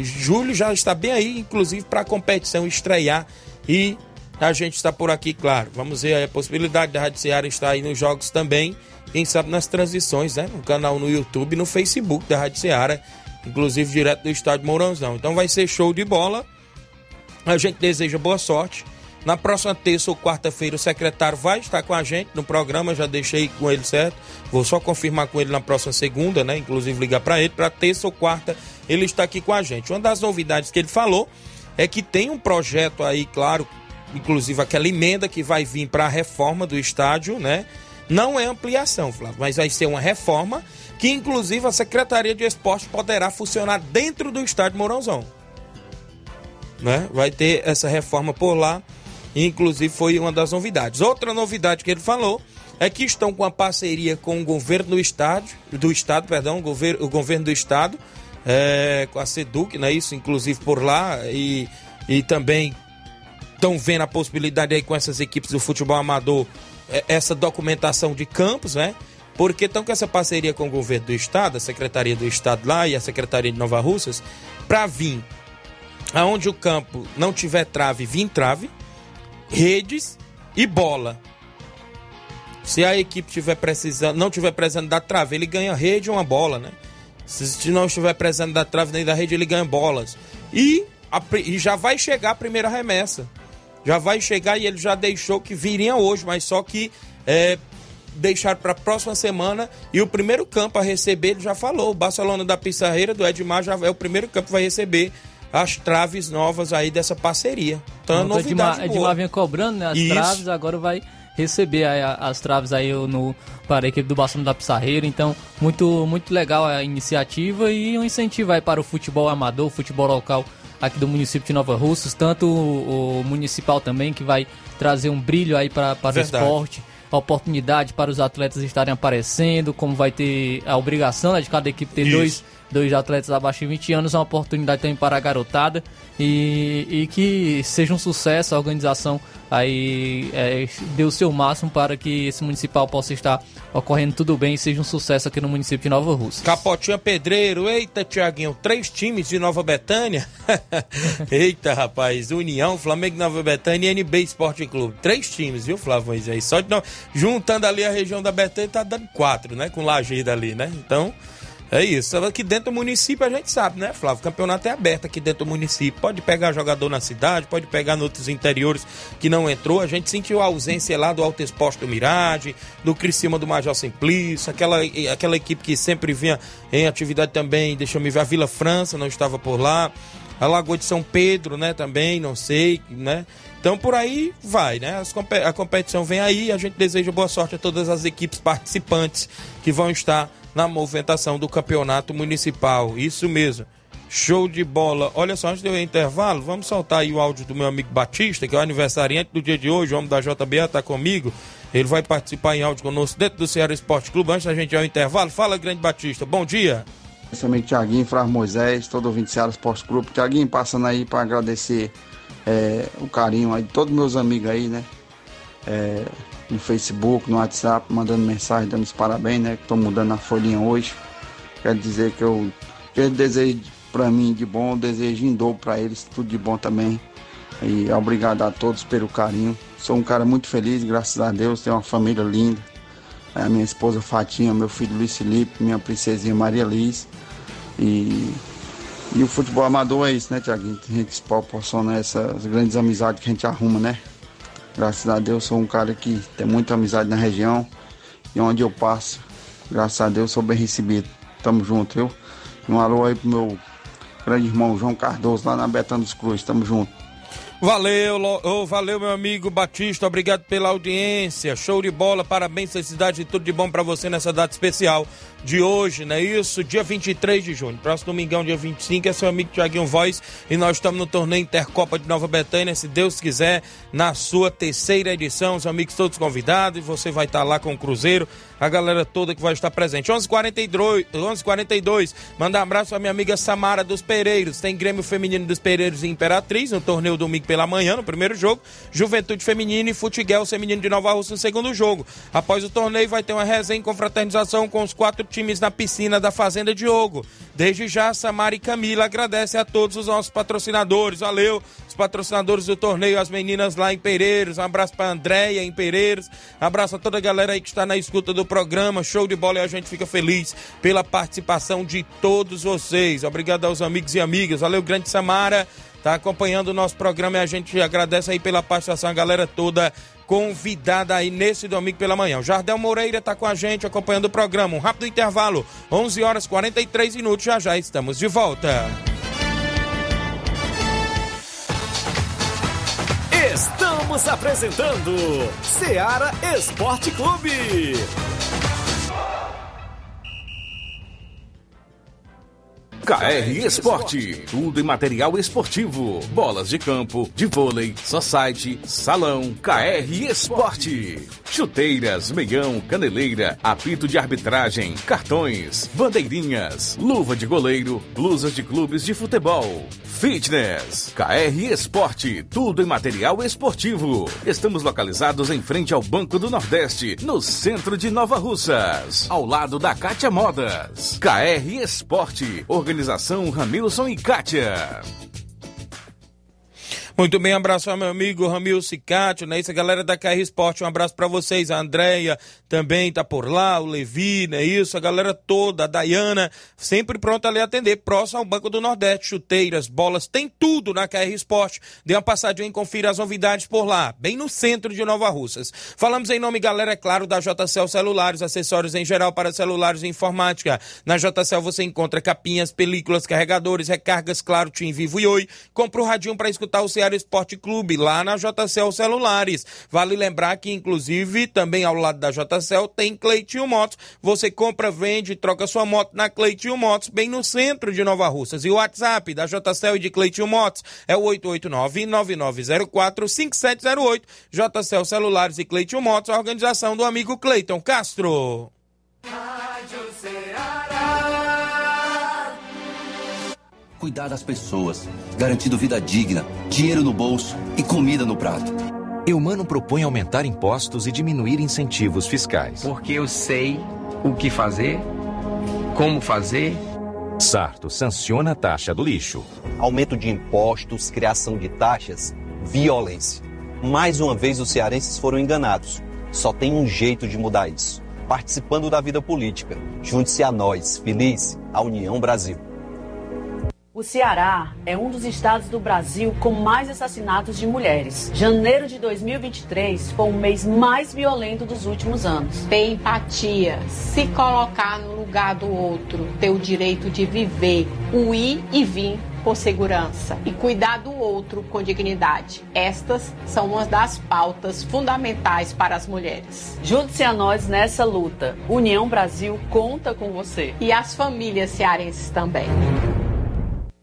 Julho já está bem aí, inclusive para a competição estrear. E a gente está por aqui, claro. Vamos ver a possibilidade da Rádio Ceará estar aí nos jogos também. Quem sabe nas transições, né? No canal no YouTube no Facebook da Rádio Ceará. Inclusive direto do estádio Mourãozão. Então vai ser show de bola. A gente deseja boa sorte. Na próxima terça ou quarta-feira, o secretário vai estar com a gente no programa. Já deixei com ele certo. Vou só confirmar com ele na próxima segunda, né? Inclusive ligar para ele. Para terça ou quarta, ele está aqui com a gente. Uma das novidades que ele falou é que tem um projeto aí, claro, inclusive aquela emenda que vai vir para a reforma do estádio, né? Não é ampliação, Flávio, mas vai ser uma reforma que, inclusive, a Secretaria de Esporte poderá funcionar dentro do estádio Mourãozão né? Vai ter essa reforma por lá. inclusive foi uma das novidades. Outra novidade que ele falou é que estão com a parceria com o governo do estado, do estado, perdão, o governo, o governo do estado, é, com a Seduc, né, isso, inclusive por lá, e, e também estão vendo a possibilidade aí com essas equipes do futebol amador, é, essa documentação de campos, né? Porque estão com essa parceria com o governo do estado, a Secretaria do Estado lá e a Secretaria de Nova Russas, para vir aonde o campo não tiver trave, vir trave, redes e bola. Se a equipe tiver precisando, não tiver precisando da trave, ele ganha rede e uma bola, né? Se não estiver precisando da trave nem da rede, ele ganha bolas. E, a, e já vai chegar a primeira remessa. Já vai chegar e ele já deixou que viria hoje, mas só que é, deixar para a próxima semana. E o primeiro campo a receber, ele já falou, o Barcelona da Pissarreira, do Edmar, já é o primeiro campo que vai receber as traves novas aí dessa parceria. Então, é novidade Edmar, Edmar vinha cobrando né, as Isso. traves, agora vai receber aí as traves aí no para a equipe do Barcelona da Pissarreira. Então, muito muito legal a iniciativa e um incentivo aí para o futebol amador, o futebol local aqui do município de Nova Russas, tanto o, o municipal também que vai trazer um brilho aí para, para o esporte a oportunidade para os atletas estarem aparecendo, como vai ter a obrigação né, de cada equipe ter Isso. dois dois atletas abaixo de 20 anos, é uma oportunidade também para a garotada e, e que seja um sucesso a organização aí é, deu o seu máximo para que esse municipal possa estar ocorrendo tudo bem e seja um sucesso aqui no município de Nova Rússia. Capotinha Pedreiro, eita Tiaguinho, três times de Nova Betânia. eita rapaz, União, Flamengo Nova Betânia e NB Esporte Clube. Três times, viu Flávio aí? Só de juntando ali a região da Betânia tá dando quatro, né? Com Lajeira ali, né? Então, é isso. Aqui dentro do município a gente sabe, né, Flávio? O campeonato é aberto aqui dentro do município. Pode pegar jogador na cidade, pode pegar nos outros interiores que não entrou. A gente sentiu a ausência lá do Alto Exposto do Mirade, do Criciúma do Major Simplício, aquela, aquela equipe que sempre vinha em atividade também, deixa eu me ver, a Vila França não estava por lá. A Lagoa de São Pedro, né, também, não sei, né? Então por aí vai, né? a competição vem aí, a gente deseja boa sorte a todas as equipes participantes que vão estar na movimentação do campeonato municipal. Isso mesmo. Show de bola. Olha só, antes de eu intervalo, vamos soltar aí o áudio do meu amigo Batista, que é o aniversariante do dia de hoje, o homem da JBA, está comigo. Ele vai participar em áudio conosco dentro do Ceará Esporte Clube. Antes da gente ir ao intervalo, fala, grande Batista. Bom dia. Amigo Tiaguinho, Flávio Moisés, todo ouvinte do Ceará Esporte Clube. Tiaguinho, passando aí para agradecer é, o carinho aí de todos meus amigos aí, né? É, no Facebook, no WhatsApp, mandando mensagem, dando os parabéns, né? Que estou mudando a folhinha hoje. Quero dizer que eu, que eu desejo para mim de bom, desejo em dobro para eles, tudo de bom também. E obrigado a todos pelo carinho. Sou um cara muito feliz, graças a Deus, tenho uma família linda. É a minha esposa Fatinha, meu filho Luiz Felipe, minha princesinha Maria Liz. E, e o futebol amador é isso, né, Tiaguinho? A gente proporciona essas grandes amizades que a gente arruma, né? Graças a Deus sou um cara que tem muita amizade na região e onde eu passo, graças a Deus sou bem recebido. Tamo junto, viu? Um alô aí pro meu grande irmão João Cardoso lá na Betânia dos Cruz, tamo junto. Valeu, oh, valeu meu amigo Batista, obrigado pela audiência, show de bola, parabéns, felicidade e tudo de bom para você nessa data especial de hoje, não é isso? Dia 23 de junho. Próximo domingão, dia 25, é seu amigo Tiaguinho Voz. E nós estamos no torneio Intercopa de Nova Betânia, se Deus quiser, na sua terceira edição. Os amigos todos convidados. E você vai estar lá com o Cruzeiro. A galera toda que vai estar presente. 11:42, 11:42. Manda um abraço à minha amiga Samara dos Pereiros. Tem Grêmio Feminino dos Pereiros e Imperatriz no torneio domingo pela manhã, no primeiro jogo. Juventude Feminina e Futiguel Feminino de Nova Rússia no segundo jogo. Após o torneio, vai ter uma resenha em confraternização com os quatro times na piscina da Fazenda Diogo. Desde já, Samara e Camila agradece a todos os nossos patrocinadores. Valeu, os patrocinadores do torneio, as meninas lá em Pereiros. Um abraço para Andréia em Pereiros. Um abraço a toda a galera aí que está na escuta do programa. Show de bola e a gente fica feliz pela participação de todos vocês. Obrigado aos amigos e amigas. Valeu, grande Samara. Tá acompanhando o nosso programa e a gente agradece aí pela participação, a galera toda convidada aí nesse domingo pela manhã. O Jardel Moreira está com a gente acompanhando o programa. Um rápido intervalo, 11 horas 43 minutos. Já já estamos de volta. Estamos apresentando Seara Esporte Clube. KR Esporte, tudo em material esportivo, bolas de campo, de vôlei, society, salão, KR Esporte. Chuteiras, meião, caneleira, apito de arbitragem, cartões, bandeirinhas, luva de goleiro, blusas de clubes de futebol, fitness, KR Esporte, tudo em material esportivo. Estamos localizados em frente ao Banco do Nordeste, no centro de Nova Russas, ao lado da Cátia Modas. KR Esporte, organização Ramilson e Kátia. Muito bem, abraço ao meu amigo Ramil Cicatio, né? Isso, a galera da KR Esporte, um abraço para vocês, a Andréia também tá por lá, o Levi, né? Isso, a galera toda, a Dayana, sempre pronta ali atender, próximo ao Banco do Nordeste, chuteiras, bolas, tem tudo na KR Esporte. Dê uma passadinha e confira as novidades por lá, bem no centro de Nova Russas. Falamos em nome, galera, é claro, da JCL Celulares, acessórios em geral para celulares e informática. Na JCL você encontra capinhas, películas, carregadores, recargas, claro, Tim Vivo e Oi. Compra o radinho para escutar o Ceará Esporte Clube, lá na JCL Celulares. Vale lembrar que, inclusive, também ao lado da JCL tem Cleitinho Motos. Você compra, vende e troca sua moto na Cleitinho Motos, bem no centro de Nova Russas. E o WhatsApp da JCL e de Cleitinho Motos é o 889-9904-5708. JCL Celulares e Cleitinho Motos, a organização do amigo Cleiton Castro. Rádio Ceará. Cuidar das pessoas, garantindo vida digna, dinheiro no bolso e comida no prato. Eumano propõe aumentar impostos e diminuir incentivos fiscais. Porque eu sei o que fazer, como fazer. Sarto sanciona a taxa do lixo. Aumento de impostos, criação de taxas, violência. Mais uma vez os cearenses foram enganados. Só tem um jeito de mudar isso. Participando da vida política. Junte-se a nós, feliz, a União Brasil. O Ceará é um dos estados do Brasil com mais assassinatos de mulheres. Janeiro de 2023 foi o mês mais violento dos últimos anos. Ter empatia, se colocar no lugar do outro, ter o direito de viver, o ir e vir por segurança e cuidar do outro com dignidade. Estas são uma das pautas fundamentais para as mulheres. Junte-se a nós nessa luta. União Brasil conta com você. E as famílias cearenses também.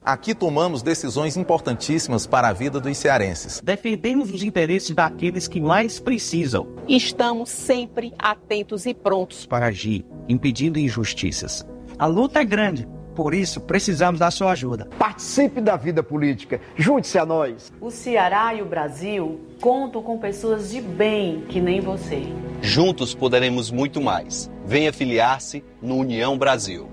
Aqui tomamos decisões importantíssimas para a vida dos cearenses. Defendemos os interesses daqueles que mais precisam. Estamos sempre atentos e prontos para agir, impedindo injustiças. A luta é grande, por isso precisamos da sua ajuda. Participe da vida política, junte-se a nós. O Ceará e o Brasil contam com pessoas de bem que nem você. Juntos poderemos muito mais. Venha filiar-se no União Brasil.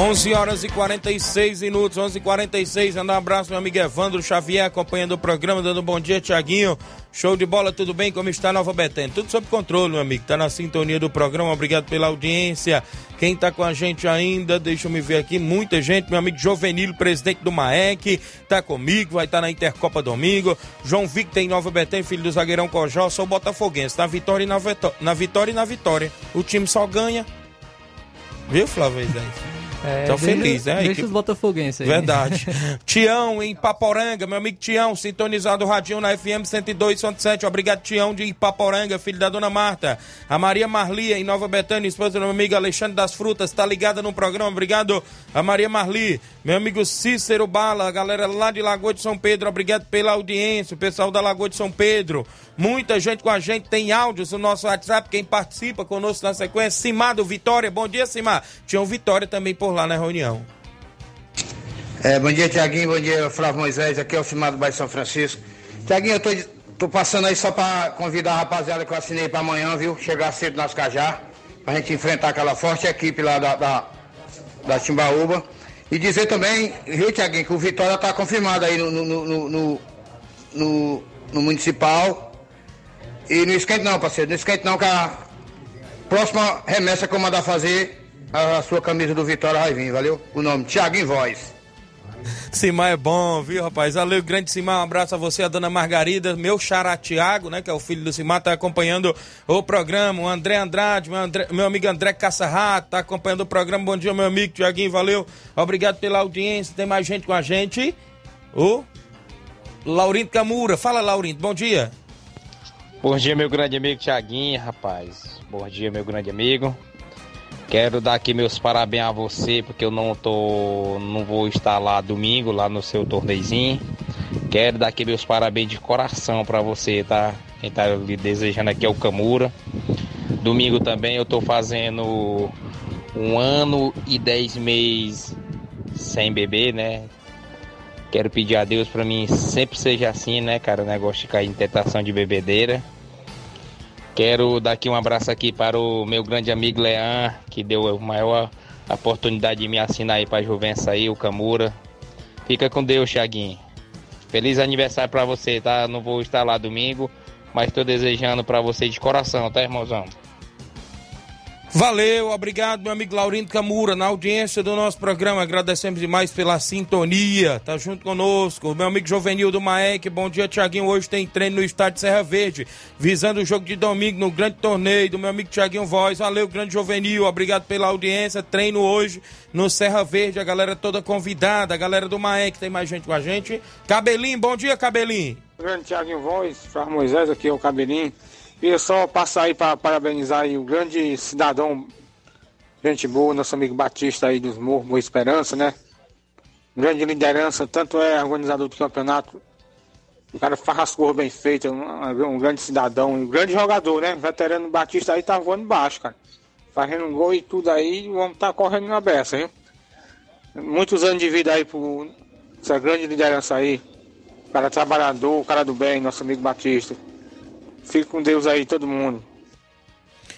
11 horas e 46 minutos, 11 e 46 Manda um abraço, meu amigo Evandro Xavier, acompanhando o programa, dando um bom dia, Tiaguinho. Show de bola, tudo bem? Como está Nova Betânia? Tudo sob controle, meu amigo. Tá na sintonia do programa, obrigado pela audiência. Quem tá com a gente ainda, deixa eu me ver aqui, muita gente. Meu amigo Jovenilo, presidente do MAEC, tá comigo, vai estar tá na Intercopa domingo. João Vic tem Nova Betânia, filho do zagueirão Cojó, sou botafoguense. Na vitória e na, na vitória e na vitória. O time só ganha. Viu, Flávio? É, Deixa- feliz, né? Deixa os botafoguenses aí. Verdade. Tião, em Paporanga, meu amigo Tião, sintonizado o radinho na FM 102.7. Obrigado, Tião, de Ipaporanga, filho da dona Marta. A Maria Marli, em Nova Betânia, esposa do meu amigo Alexandre das Frutas, tá ligada no programa. Obrigado, a Maria Marli. Meu amigo Cícero Bala, a galera lá de Lagoa de São Pedro, obrigado pela audiência. O pessoal da Lagoa de São Pedro. Muita gente com a gente, tem áudios no nosso WhatsApp. Quem participa conosco na sequência, Simar do Vitória. Bom dia, Simar. Tinha um Vitória também por lá na reunião. É, bom dia, Tiaguinho. Bom dia, Flávio Moisés. Aqui é o Simado do Bairro São Francisco. Tiaguinho, eu tô, tô passando aí só pra convidar a rapaziada que eu assinei pra amanhã, viu? Chegar cedo nas Cajá, pra gente enfrentar aquela forte equipe lá da, da, da Timbaúba. E dizer também, viu, Tiaguinho, que o Vitória tá confirmado aí no, no, no, no, no- no Municipal. E não esquente não, parceiro. Não esquente não, que a próxima remessa que eu mandar fazer, a sua camisa do Vitória vai vir, valeu? O nome, Tiaguinho Voz. Simar é bom, viu, rapaz? Valeu, grande Simar. Um abraço a você, a dona Margarida, meu xará Tiago, né, que é o filho do Simar, tá acompanhando o programa. O André Andrade, meu, André, meu amigo André Caçarrato, tá acompanhando o programa. Bom dia, meu amigo Tiaguinho, valeu. Obrigado pela audiência. Tem mais gente com a gente. O Laurindo Camura. Fala, Laurindo, bom dia. Bom dia, meu grande amigo Tiaguinho, rapaz. Bom dia, meu grande amigo. Quero dar aqui meus parabéns a você, porque eu não tô. não vou estar lá domingo, lá no seu torneizinho. Quero dar aqui meus parabéns de coração para você, tá? Quem tá lhe desejando aqui é o Camura. Domingo também eu tô fazendo um ano e dez meses sem beber, né? Quero pedir a Deus para mim sempre seja assim, né, cara? O negócio de cair em tentação de bebedeira. Quero dar aqui um abraço aqui para o meu grande amigo Leão, que deu a maior oportunidade de me assinar aí para a Juvença aí, o Camura. Fica com Deus, Thiaguinho. Feliz aniversário para você, tá? Não vou estar lá domingo, mas estou desejando para você de coração, tá, irmãozão? Valeu, obrigado, meu amigo Laurindo Camura, na audiência do nosso programa. Agradecemos demais pela sintonia. Tá junto conosco. Meu amigo Jovenil do Maek, bom dia, Tiaguinho. Hoje tem treino no estádio Serra Verde, visando o jogo de domingo no grande torneio do meu amigo Tiaguinho Voz. Valeu, grande Jovenil, obrigado pela audiência. Treino hoje no Serra Verde, a galera toda convidada, a galera do Maek, tem mais gente com a gente. Cabelinho, bom dia, Cabelinho. Grande Tiaguinho Voz, Flávio Moisés, aqui é o Cabelinho. Queria só passar aí para parabenizar aí o grande cidadão, gente boa, nosso amigo Batista aí dos Morros, Boa Esperança, né? Grande liderança, tanto é organizador do campeonato, o cara faz as cores bem feitas, um, grande cidadão, um grande jogador, né? Veterano Batista aí tá voando baixo, cara. Fazendo um gol e tudo aí, o homem tá correndo na beça, hein? Muitos anos de vida aí por essa grande liderança aí. O cara trabalhador, o cara do bem, nosso amigo Batista. Fique com Deus aí, todo mundo.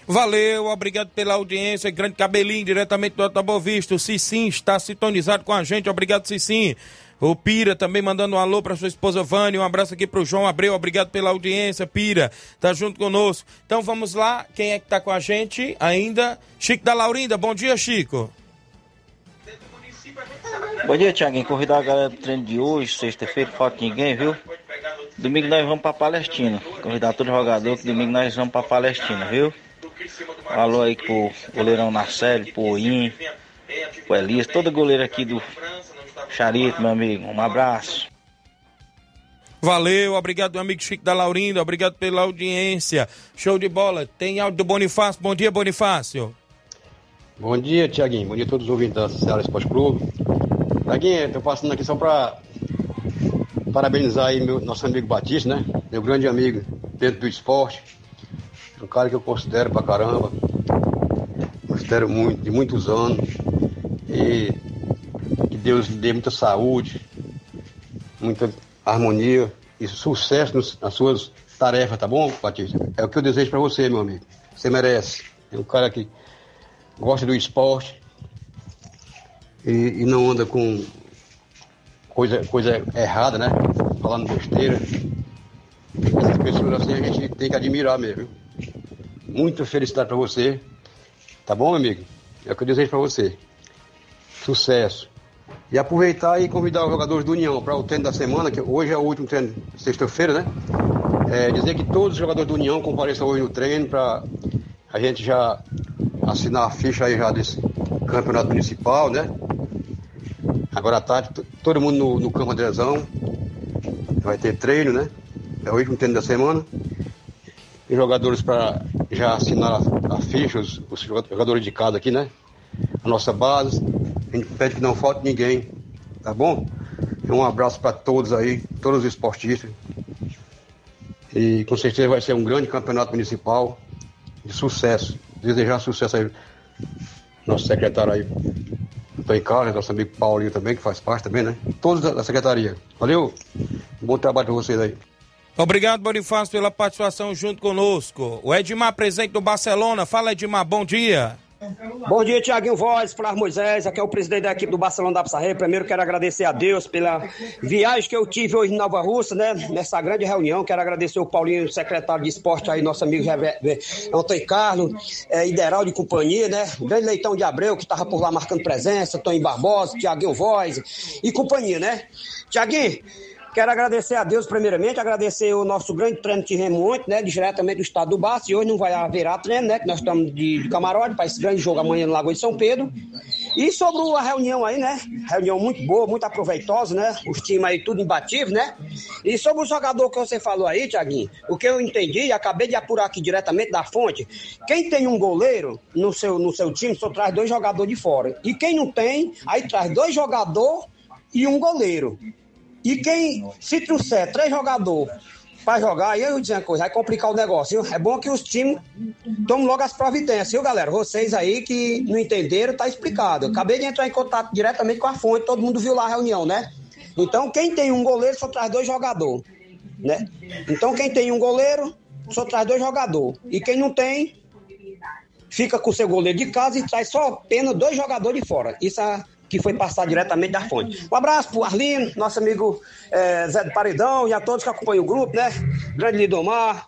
Valeu, obrigado pela audiência. Grande Cabelinho, diretamente do Alta Boa Vista. O Cicim está sintonizado com a gente. Obrigado, Cicim. O Pira também mandando um alô para sua esposa Vânia. Um abraço aqui para o João Abreu. Obrigado pela audiência, Pira. Tá junto conosco. Então vamos lá. Quem é que tá com a gente ainda? Chico da Laurinda. Bom dia, Chico. Bom dia, Tiaguinho. Convidar a galera do treino de hoje, sexta-feira, falta ninguém, viu? Domingo nós vamos pra Palestina. Convidar todo jogador que domingo nós vamos pra Palestina, viu? Alô aí pro goleirão Narcélio, pro Oim, pro Elias, todo goleiro aqui do Charito, meu amigo. Um abraço. Valeu, obrigado, meu amigo Chico da Laurinda, obrigado pela audiência. Show de bola. Tem áudio do Bonifácio. Bom dia, Bonifácio. Bom dia, Tiaguinho. Bom dia a todos os ouvintes da Ceará Esporte Clube. Tiaguinho, tô passando aqui só pra parabenizar aí meu, nosso amigo Batista, né? Meu grande amigo dentro do esporte. Um cara que eu considero pra caramba. Considero muito, de muitos anos. E que Deus lhe dê muita saúde, muita harmonia e sucesso nas suas tarefas, tá bom, Batista? É o que eu desejo para você, meu amigo. Você merece. É um cara que gosta do esporte e, e não anda com coisa, coisa errada, né? Falando besteira. Essas pessoas assim a gente tem que admirar mesmo. Muita felicidade para você. Tá bom, amigo? É o que eu desejo para você. Sucesso. E aproveitar e convidar os jogadores do União para o treino da semana, que hoje é o último treino, sexta-feira, né? É, dizer que todos os jogadores do União compareçam hoje no treino para a gente já assinar a ficha aí já desse campeonato municipal, né? Agora à tarde, todo mundo no, no campo Andrezão. Vai ter treino, né? É o último treino da semana. E jogadores para já assinar a, ficha, os, os, jogadores de casa aqui, né? A nossa base. A gente pede que não falte ninguém, tá bom? Um abraço para todos aí, todos os esportistas. E com certeza vai ser um grande campeonato municipal de sucesso. Desejar sucesso aí, nosso secretário aí, Antônio Carlos, nosso amigo Paulinho também, que faz parte também, né? Todos da secretaria. Valeu? Bom trabalho para vocês aí. Obrigado, Bonifácio, pela participação junto conosco. O Edmar, presente do Barcelona. Fala, Edmar, bom dia. Bom dia, Tiaguinho Voz, Flávio Moisés, aqui é o presidente da equipe do Barcelona da Pissarreira. Primeiro quero agradecer a Deus pela viagem que eu tive hoje em Nova Russa, né? Nessa grande reunião. Quero agradecer o Paulinho, secretário de esporte aí, nosso amigo Antônio Carlos, é, Ideral de companhia, né? O grande Leitão de Abreu, que estava por lá marcando presença, Tony Barbosa, Tiaguinho Voz e companhia, né? Tiaguinho, Quero agradecer a Deus, primeiramente, agradecer o nosso grande treino de remonte, né, diretamente do estado do Baço, e hoje não vai haverá treino, né, que nós estamos de, de camarote para esse grande jogo amanhã no Lagoa de São Pedro. E sobre a reunião aí, né, reunião muito boa, muito aproveitosa, né, os times aí tudo imbatível, né, e sobre o jogador que você falou aí, Tiaguinho, o que eu entendi, acabei de apurar aqui diretamente da fonte, quem tem um goleiro no seu, no seu time, só traz dois jogadores de fora, e quem não tem, aí traz dois jogadores e um goleiro. E quem, se trouxer três jogadores para jogar, aí eu dizer uma coisa, vai complicar o negócio, viu? É bom que os times tomem logo as providências, viu, galera? Vocês aí que não entenderam, tá explicado. Eu acabei de entrar em contato diretamente com a fonte, todo mundo viu lá a reunião, né? Então, quem tem um goleiro só traz dois jogadores, né? Então, quem tem um goleiro só traz dois jogadores. E quem não tem, fica com o seu goleiro de casa e traz só apenas dois jogadores de fora. Isso é que foi passar diretamente da fonte. Um abraço pro Arlindo, nosso amigo é, Zé do Paredão e a todos que acompanham o grupo, né? Grande Lidomar,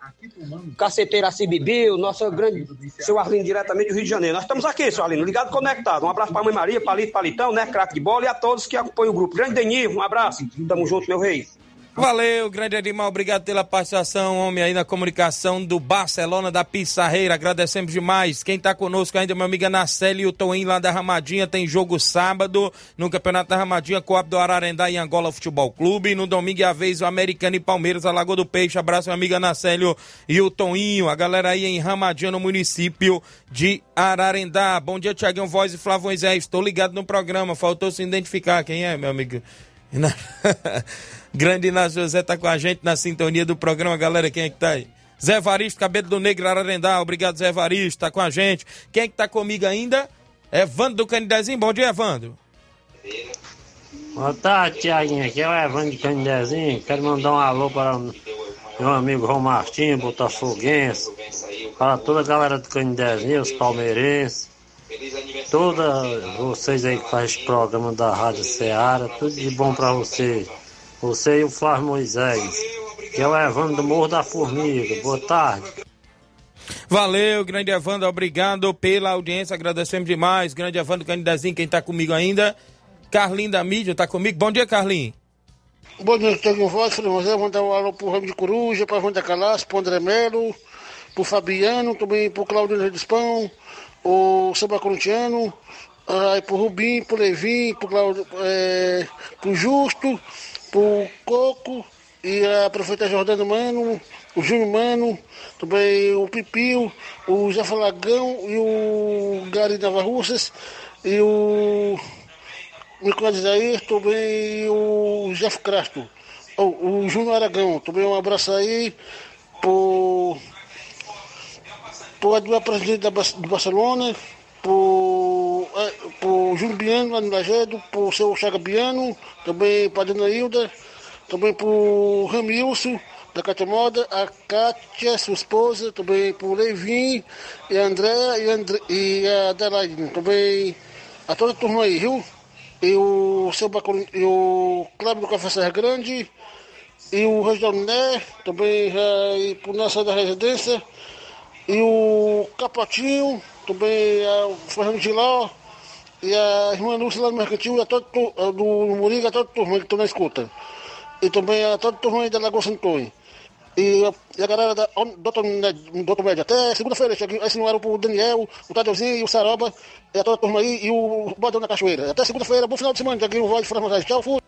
Caceteira Cibibil, nosso grande seu Arlindo diretamente do Rio de Janeiro. Nós estamos aqui, seu Arlindo, ligado conectado. Um abraço pra Mãe Maria, Palito, Palitão, né? Craque de bola e a todos que acompanham o grupo. Grande Denir, um abraço. Tamo junto, meu rei. Valeu, grande animal, obrigado pela participação, homem aí na comunicação do Barcelona da Pissarreira, agradecemos demais. Quem tá conosco ainda, meu amigo Anaceli e o Toim lá da Ramadinha, tem jogo sábado no Campeonato da Ramadinha, Coab do Ararendá em Angola Futebol Clube. No domingo e a vez o Americano e Palmeiras, a Lagoa do Peixe. Abraço, meu amigo Anacélio e o Toinho, a galera aí em Ramadinha, no município de Ararendá. Bom dia, Tiaguinho Voz e Flávio Moisés, estou ligado no programa, faltou se identificar. Quem é, meu amigo? Grande Inácio José tá com a gente na sintonia do programa, galera. Quem é que tá aí? Zé Varisto, Cabelo do Negro Ararendá. Obrigado, Zé Varisto, tá com a gente. Quem é que tá comigo ainda? Evandro do Canidezinho. Bom dia, Evandro. Boa tarde, Tiaguinho. Aqui é o Evandro do Canidezinho. Quero mandar um alô para meu amigo João Martins, Botafoguense. Para toda a galera do Canidezinho, os palmeirenses. Toda vocês aí que fazem programa da Rádio Ceará. Tudo de bom para vocês. Você e o Flávio Moisés, que é o Evandro do Morro da Formiga. Boa tarde. Valeu, grande Evandro, obrigado pela audiência, agradecemos demais. Grande Evandro Candidazinho, quem tá comigo ainda? Carlinho da mídia, tá comigo? Bom dia, Carlinho. Bom dia, estou com voz, Flávio Moisés, mandar um alô pro Ramo de Coruja, pra Wanda Calaço, pro André Melo, pro Fabiano, também pro Claudio de Pão, o Samba Corintiano, aí pro Rubim, pro Levin, pro, Claudio, é, pro Justo, pro Coco e a prefeita Jordano Mano, o Júnior Mano, também o Pipio, o Zé Falagão e o Gary Navarrussas e o Nicolás Jair, também o Jeff Crasto, oh, o Júnior Aragão, também um abraço aí pro, pro atual presidente da, do Barcelona, pro, pro Júlio Biano lá no Lajedo, pro seu Chaga Biano, também para a Dona Hilda, também pro Ramilson da Cátia Moda, a Kátia, sua esposa, também pro Levin e a André e, André, e a Adelaide, também a toda a turma aí, viu? E o seu Bacon, e o Cláudio do Café Serra Grande, e o Reginaldo Né, também é, pro nossa da residência, e o Capotinho, também o Fernando Giló e a irmã Lúcia lá no Mercantil, e a todo, do Muriga, a toda turma que estão na escuta. E também a toda turma da Lagoa Santonho. E a, e a galera da Doutor, Média, até segunda-feira, esse não era o Daniel, o Tadeuzinho o Saroba, e a toda turma aí, e o Bodão da Cachoeira. Até segunda-feira, bom final de semana, aqui no Voz de França Tchau, fui.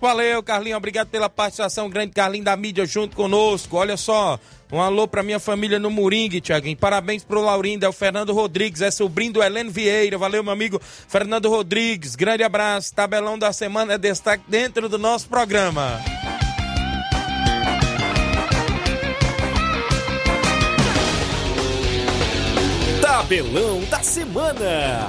Valeu, Carlinho, obrigado pela participação, grande Carlinho da mídia junto conosco. Olha só, um alô pra minha família no Moringue, Tiaguinho. Parabéns pro Laurindo, é o Fernando Rodrigues, é sobrinho do Heleno Vieira. Valeu, meu amigo Fernando Rodrigues. Grande abraço. Tabelão da semana é destaque dentro do nosso programa. Tabelão da semana.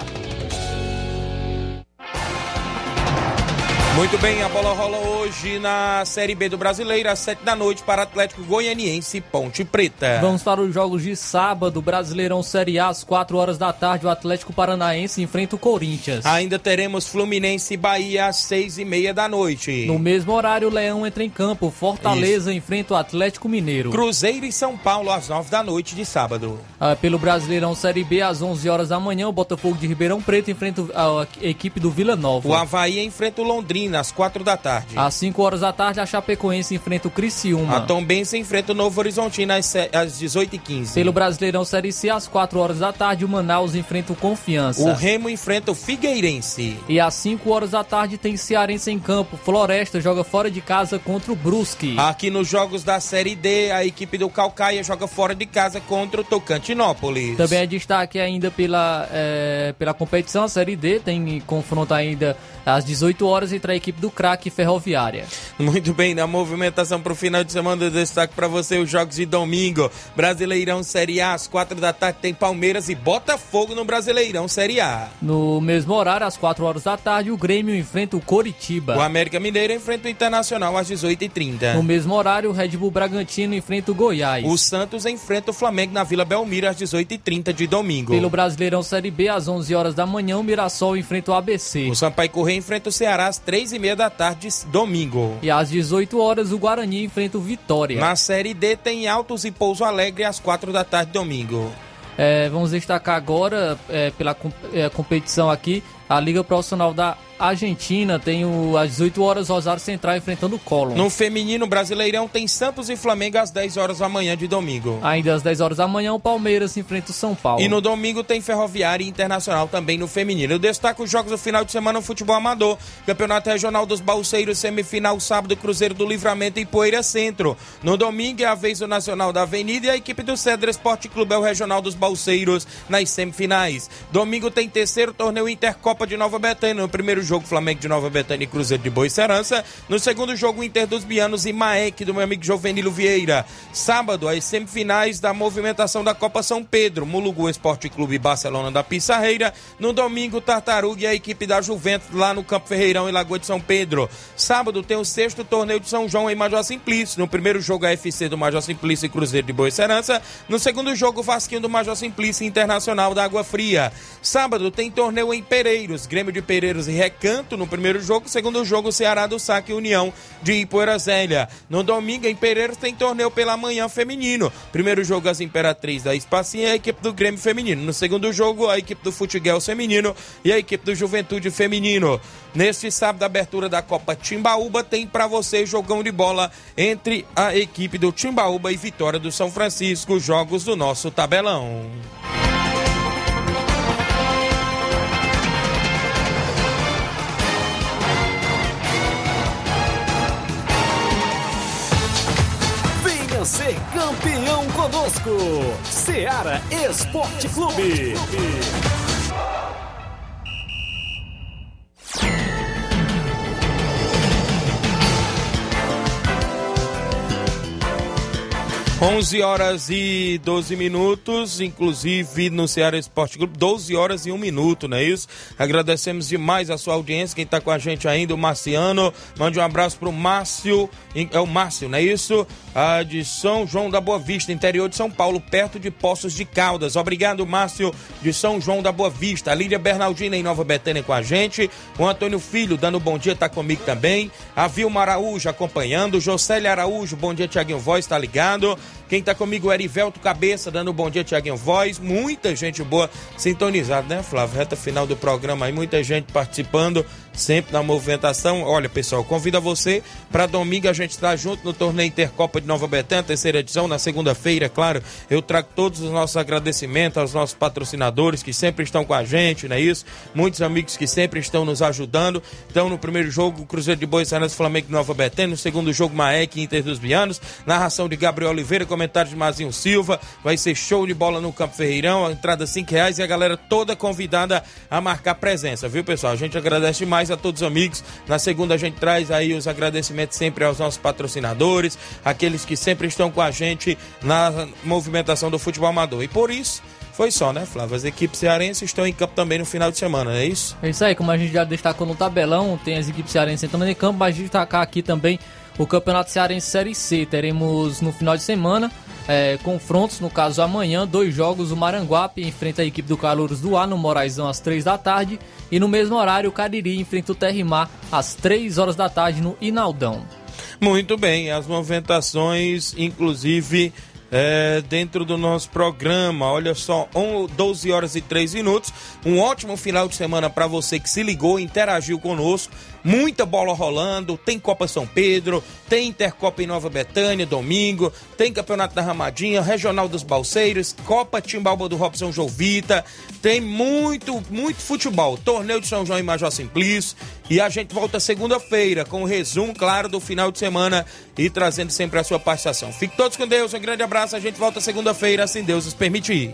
Muito bem, a bola rola hoje na Série B do Brasileiro, às 7 da noite, para Atlético Goianiense Ponte Preta. Vamos para os jogos de sábado, Brasileirão Série A, às 4 horas da tarde, o Atlético Paranaense enfrenta o Corinthians. Ainda teremos Fluminense e Bahia às 6 e meia da noite. No mesmo horário, o Leão entra em campo, Fortaleza Isso. enfrenta o Atlético Mineiro. Cruzeiro e São Paulo às 9 da noite de sábado. Ah, pelo Brasileirão Série B, às 11 horas da manhã, o Botafogo de Ribeirão Preto enfrenta a equipe do Vila Nova. O Havaí enfrenta o Londrina às 4 da tarde. Às 5 horas da tarde, a Chapecoense enfrenta o Criciúma. A Tombense enfrenta o Novo Horizontino às, às 18h15. Pelo Brasileirão Série C, às 4 horas da tarde, o Manaus enfrenta o Confiança. O Remo enfrenta o Figueirense. E às 5 horas da tarde tem Cearense em campo. Floresta joga fora de casa contra o Brusque. Aqui nos jogos da Série D, a equipe do Calcaia joga fora de casa contra o Tocantinópolis. Também é destaque ainda pela, é, pela competição, a Série D tem confronto ainda às 18 horas entre a equipe do Craque Ferroviária. Muito bem, na movimentação para o final de semana, eu destaque para você os jogos de domingo. Brasileirão Série A, às 4 da tarde tem Palmeiras e Botafogo no Brasileirão Série A. No mesmo horário, às 4 horas da tarde, o Grêmio enfrenta o Coritiba. O América Mineiro enfrenta o Internacional às 18h30. No mesmo horário, o Red Bull Bragantino enfrenta o Goiás. O Santos enfrenta o Flamengo na Vila Belmiro às 18h30 de domingo. Pelo Brasileirão Série B, às 11 horas da manhã, o Mirassol enfrenta o ABC. O Sampaio Correia enfrenta o Ceará às 3h30 da tarde, domingo. E às 18 horas, o Guarani enfrenta o Vitória. Na Série D, tem Altos e Pouso Alegre às 4 da tarde, domingo. É, vamos destacar agora, é, pela é, competição aqui, a Liga Profissional da Argentina tem o, às 18 horas Rosário Central enfrentando o Colón. No feminino brasileirão tem Santos e Flamengo às 10 horas da manhã de domingo. Ainda às 10 horas da manhã o Palmeiras enfrenta o São Paulo. E no domingo tem Ferroviária e Internacional também no feminino. Eu destaco os jogos do final de semana no futebol amador. Campeonato Regional dos Balseiros, semifinal sábado Cruzeiro do Livramento e Poeira Centro. No domingo é a vez do Nacional da Avenida e a equipe do Cedro Esporte Clube é o Regional dos Balseiros nas semifinais. Domingo tem terceiro torneio Intercopa de Nova Betânia. No primeiro jogo, Flamengo de Nova Betânia e Cruzeiro de Boa Serança. No segundo jogo, Inter dos Bianos e Maek, do meu amigo Jovenilo Vieira. Sábado, as semifinais da movimentação da Copa São Pedro. Mulugu Esporte Clube e Barcelona da Pissarreira. No domingo, Tartaruga e a equipe da Juventus lá no Campo Ferreirão, em Lagoa de São Pedro. Sábado, tem o sexto torneio de São João em Major Simplício. No primeiro jogo, a FC do Major Simplício e Cruzeiro de Boa Serança. No segundo jogo, Vasquinho do Major Simplício Internacional da Água Fria. Sábado, tem torneio em Pereiros. Grêmio de Pereiros e Recanto no primeiro jogo. Segundo jogo, Ceará do Saque União de Ipoeira Zélia. No domingo, em Pereiros, tem torneio pela manhã feminino. Primeiro jogo, as Imperatriz da Espacinha e a equipe do Grêmio Feminino. No segundo jogo, a equipe do Futeguel Feminino e a equipe do Juventude Feminino. Neste sábado, abertura da Copa Timbaúba, tem para você jogão de bola entre a equipe do Timbaúba e Vitória do São Francisco, jogos do nosso tabelão. Ser campeão conosco, Seara Esporte Clube. 11 horas e 12 minutos, inclusive no Ceará Esporte Clube, 12 horas e 1 minuto, não é isso? Agradecemos demais a sua audiência, quem está com a gente ainda, o Marciano. Mande um abraço pro Márcio, é o Márcio, não é isso? Ah, de São João da Boa Vista, interior de São Paulo, perto de Poços de Caldas. Obrigado, Márcio, de São João da Boa Vista. A Lídia Bernardina em Nova Betânia com a gente. O Antônio Filho dando bom dia, tá comigo também. A Vilma Araújo acompanhando. Josélio Araújo, bom dia, Tiaguinho Voz, tá ligado? Quem tá comigo é Erivelto Cabeça, dando um bom dia, Tiaguinho Voz. Muita gente boa sintonizada, né, Flávio? Reta final do programa aí, muita gente participando, sempre na movimentação. Olha, pessoal, convido a você para domingo a gente estar tá junto no torneio Intercopa de Nova Betânia, terceira edição, na segunda-feira, claro. Eu trago todos os nossos agradecimentos aos nossos patrocinadores que sempre estão com a gente, não é isso? Muitos amigos que sempre estão nos ajudando. Então, no primeiro jogo, Cruzeiro de Bois Sanas, Flamengo de Nova Betânia. No segundo jogo, Maek, Inter dos Bianos. Narração de Gabriel Oliveira, comentário de Mazinho Silva. Vai ser show de bola no Campo Ferreirão. A entrada cinco reais e a galera toda convidada a marcar presença, viu, pessoal? A gente agradece demais a todos os amigos. Na segunda a gente traz aí os agradecimentos sempre aos nossos patrocinadores, aqueles que sempre estão com a gente na movimentação do futebol amador. E por isso, Foi só, né, Flávio? As equipes cearenses estão em campo também no final de semana, não é isso? É isso aí, como a gente já destacou no tabelão, tem as equipes cearenses entrando em campo, mas destacar aqui também o Campeonato Cearense Série C. Teremos no final de semana é, confrontos, no caso amanhã, dois jogos. O Maranguape enfrenta a equipe do Calouros do Ar no Moraizão às 3 da tarde. E no mesmo horário, o Cariri enfrenta o Terrimar às 3 horas da tarde no Inaldão. Muito bem, as movimentações, inclusive é, dentro do nosso programa. Olha só, 12 horas e 3 minutos. Um ótimo final de semana para você que se ligou, interagiu conosco. Muita bola rolando, tem Copa São Pedro, tem Intercopa em Nova Betânia, domingo, tem Campeonato da Ramadinha, Regional dos Balseiros, Copa Timbalba do Robson Jovita, tem muito, muito futebol, Torneio de São João e Major Simplício, e a gente volta segunda-feira com o resumo, claro, do final de semana e trazendo sempre a sua participação. Fique todos com Deus, um grande abraço, a gente volta segunda-feira, assim Deus nos permitir.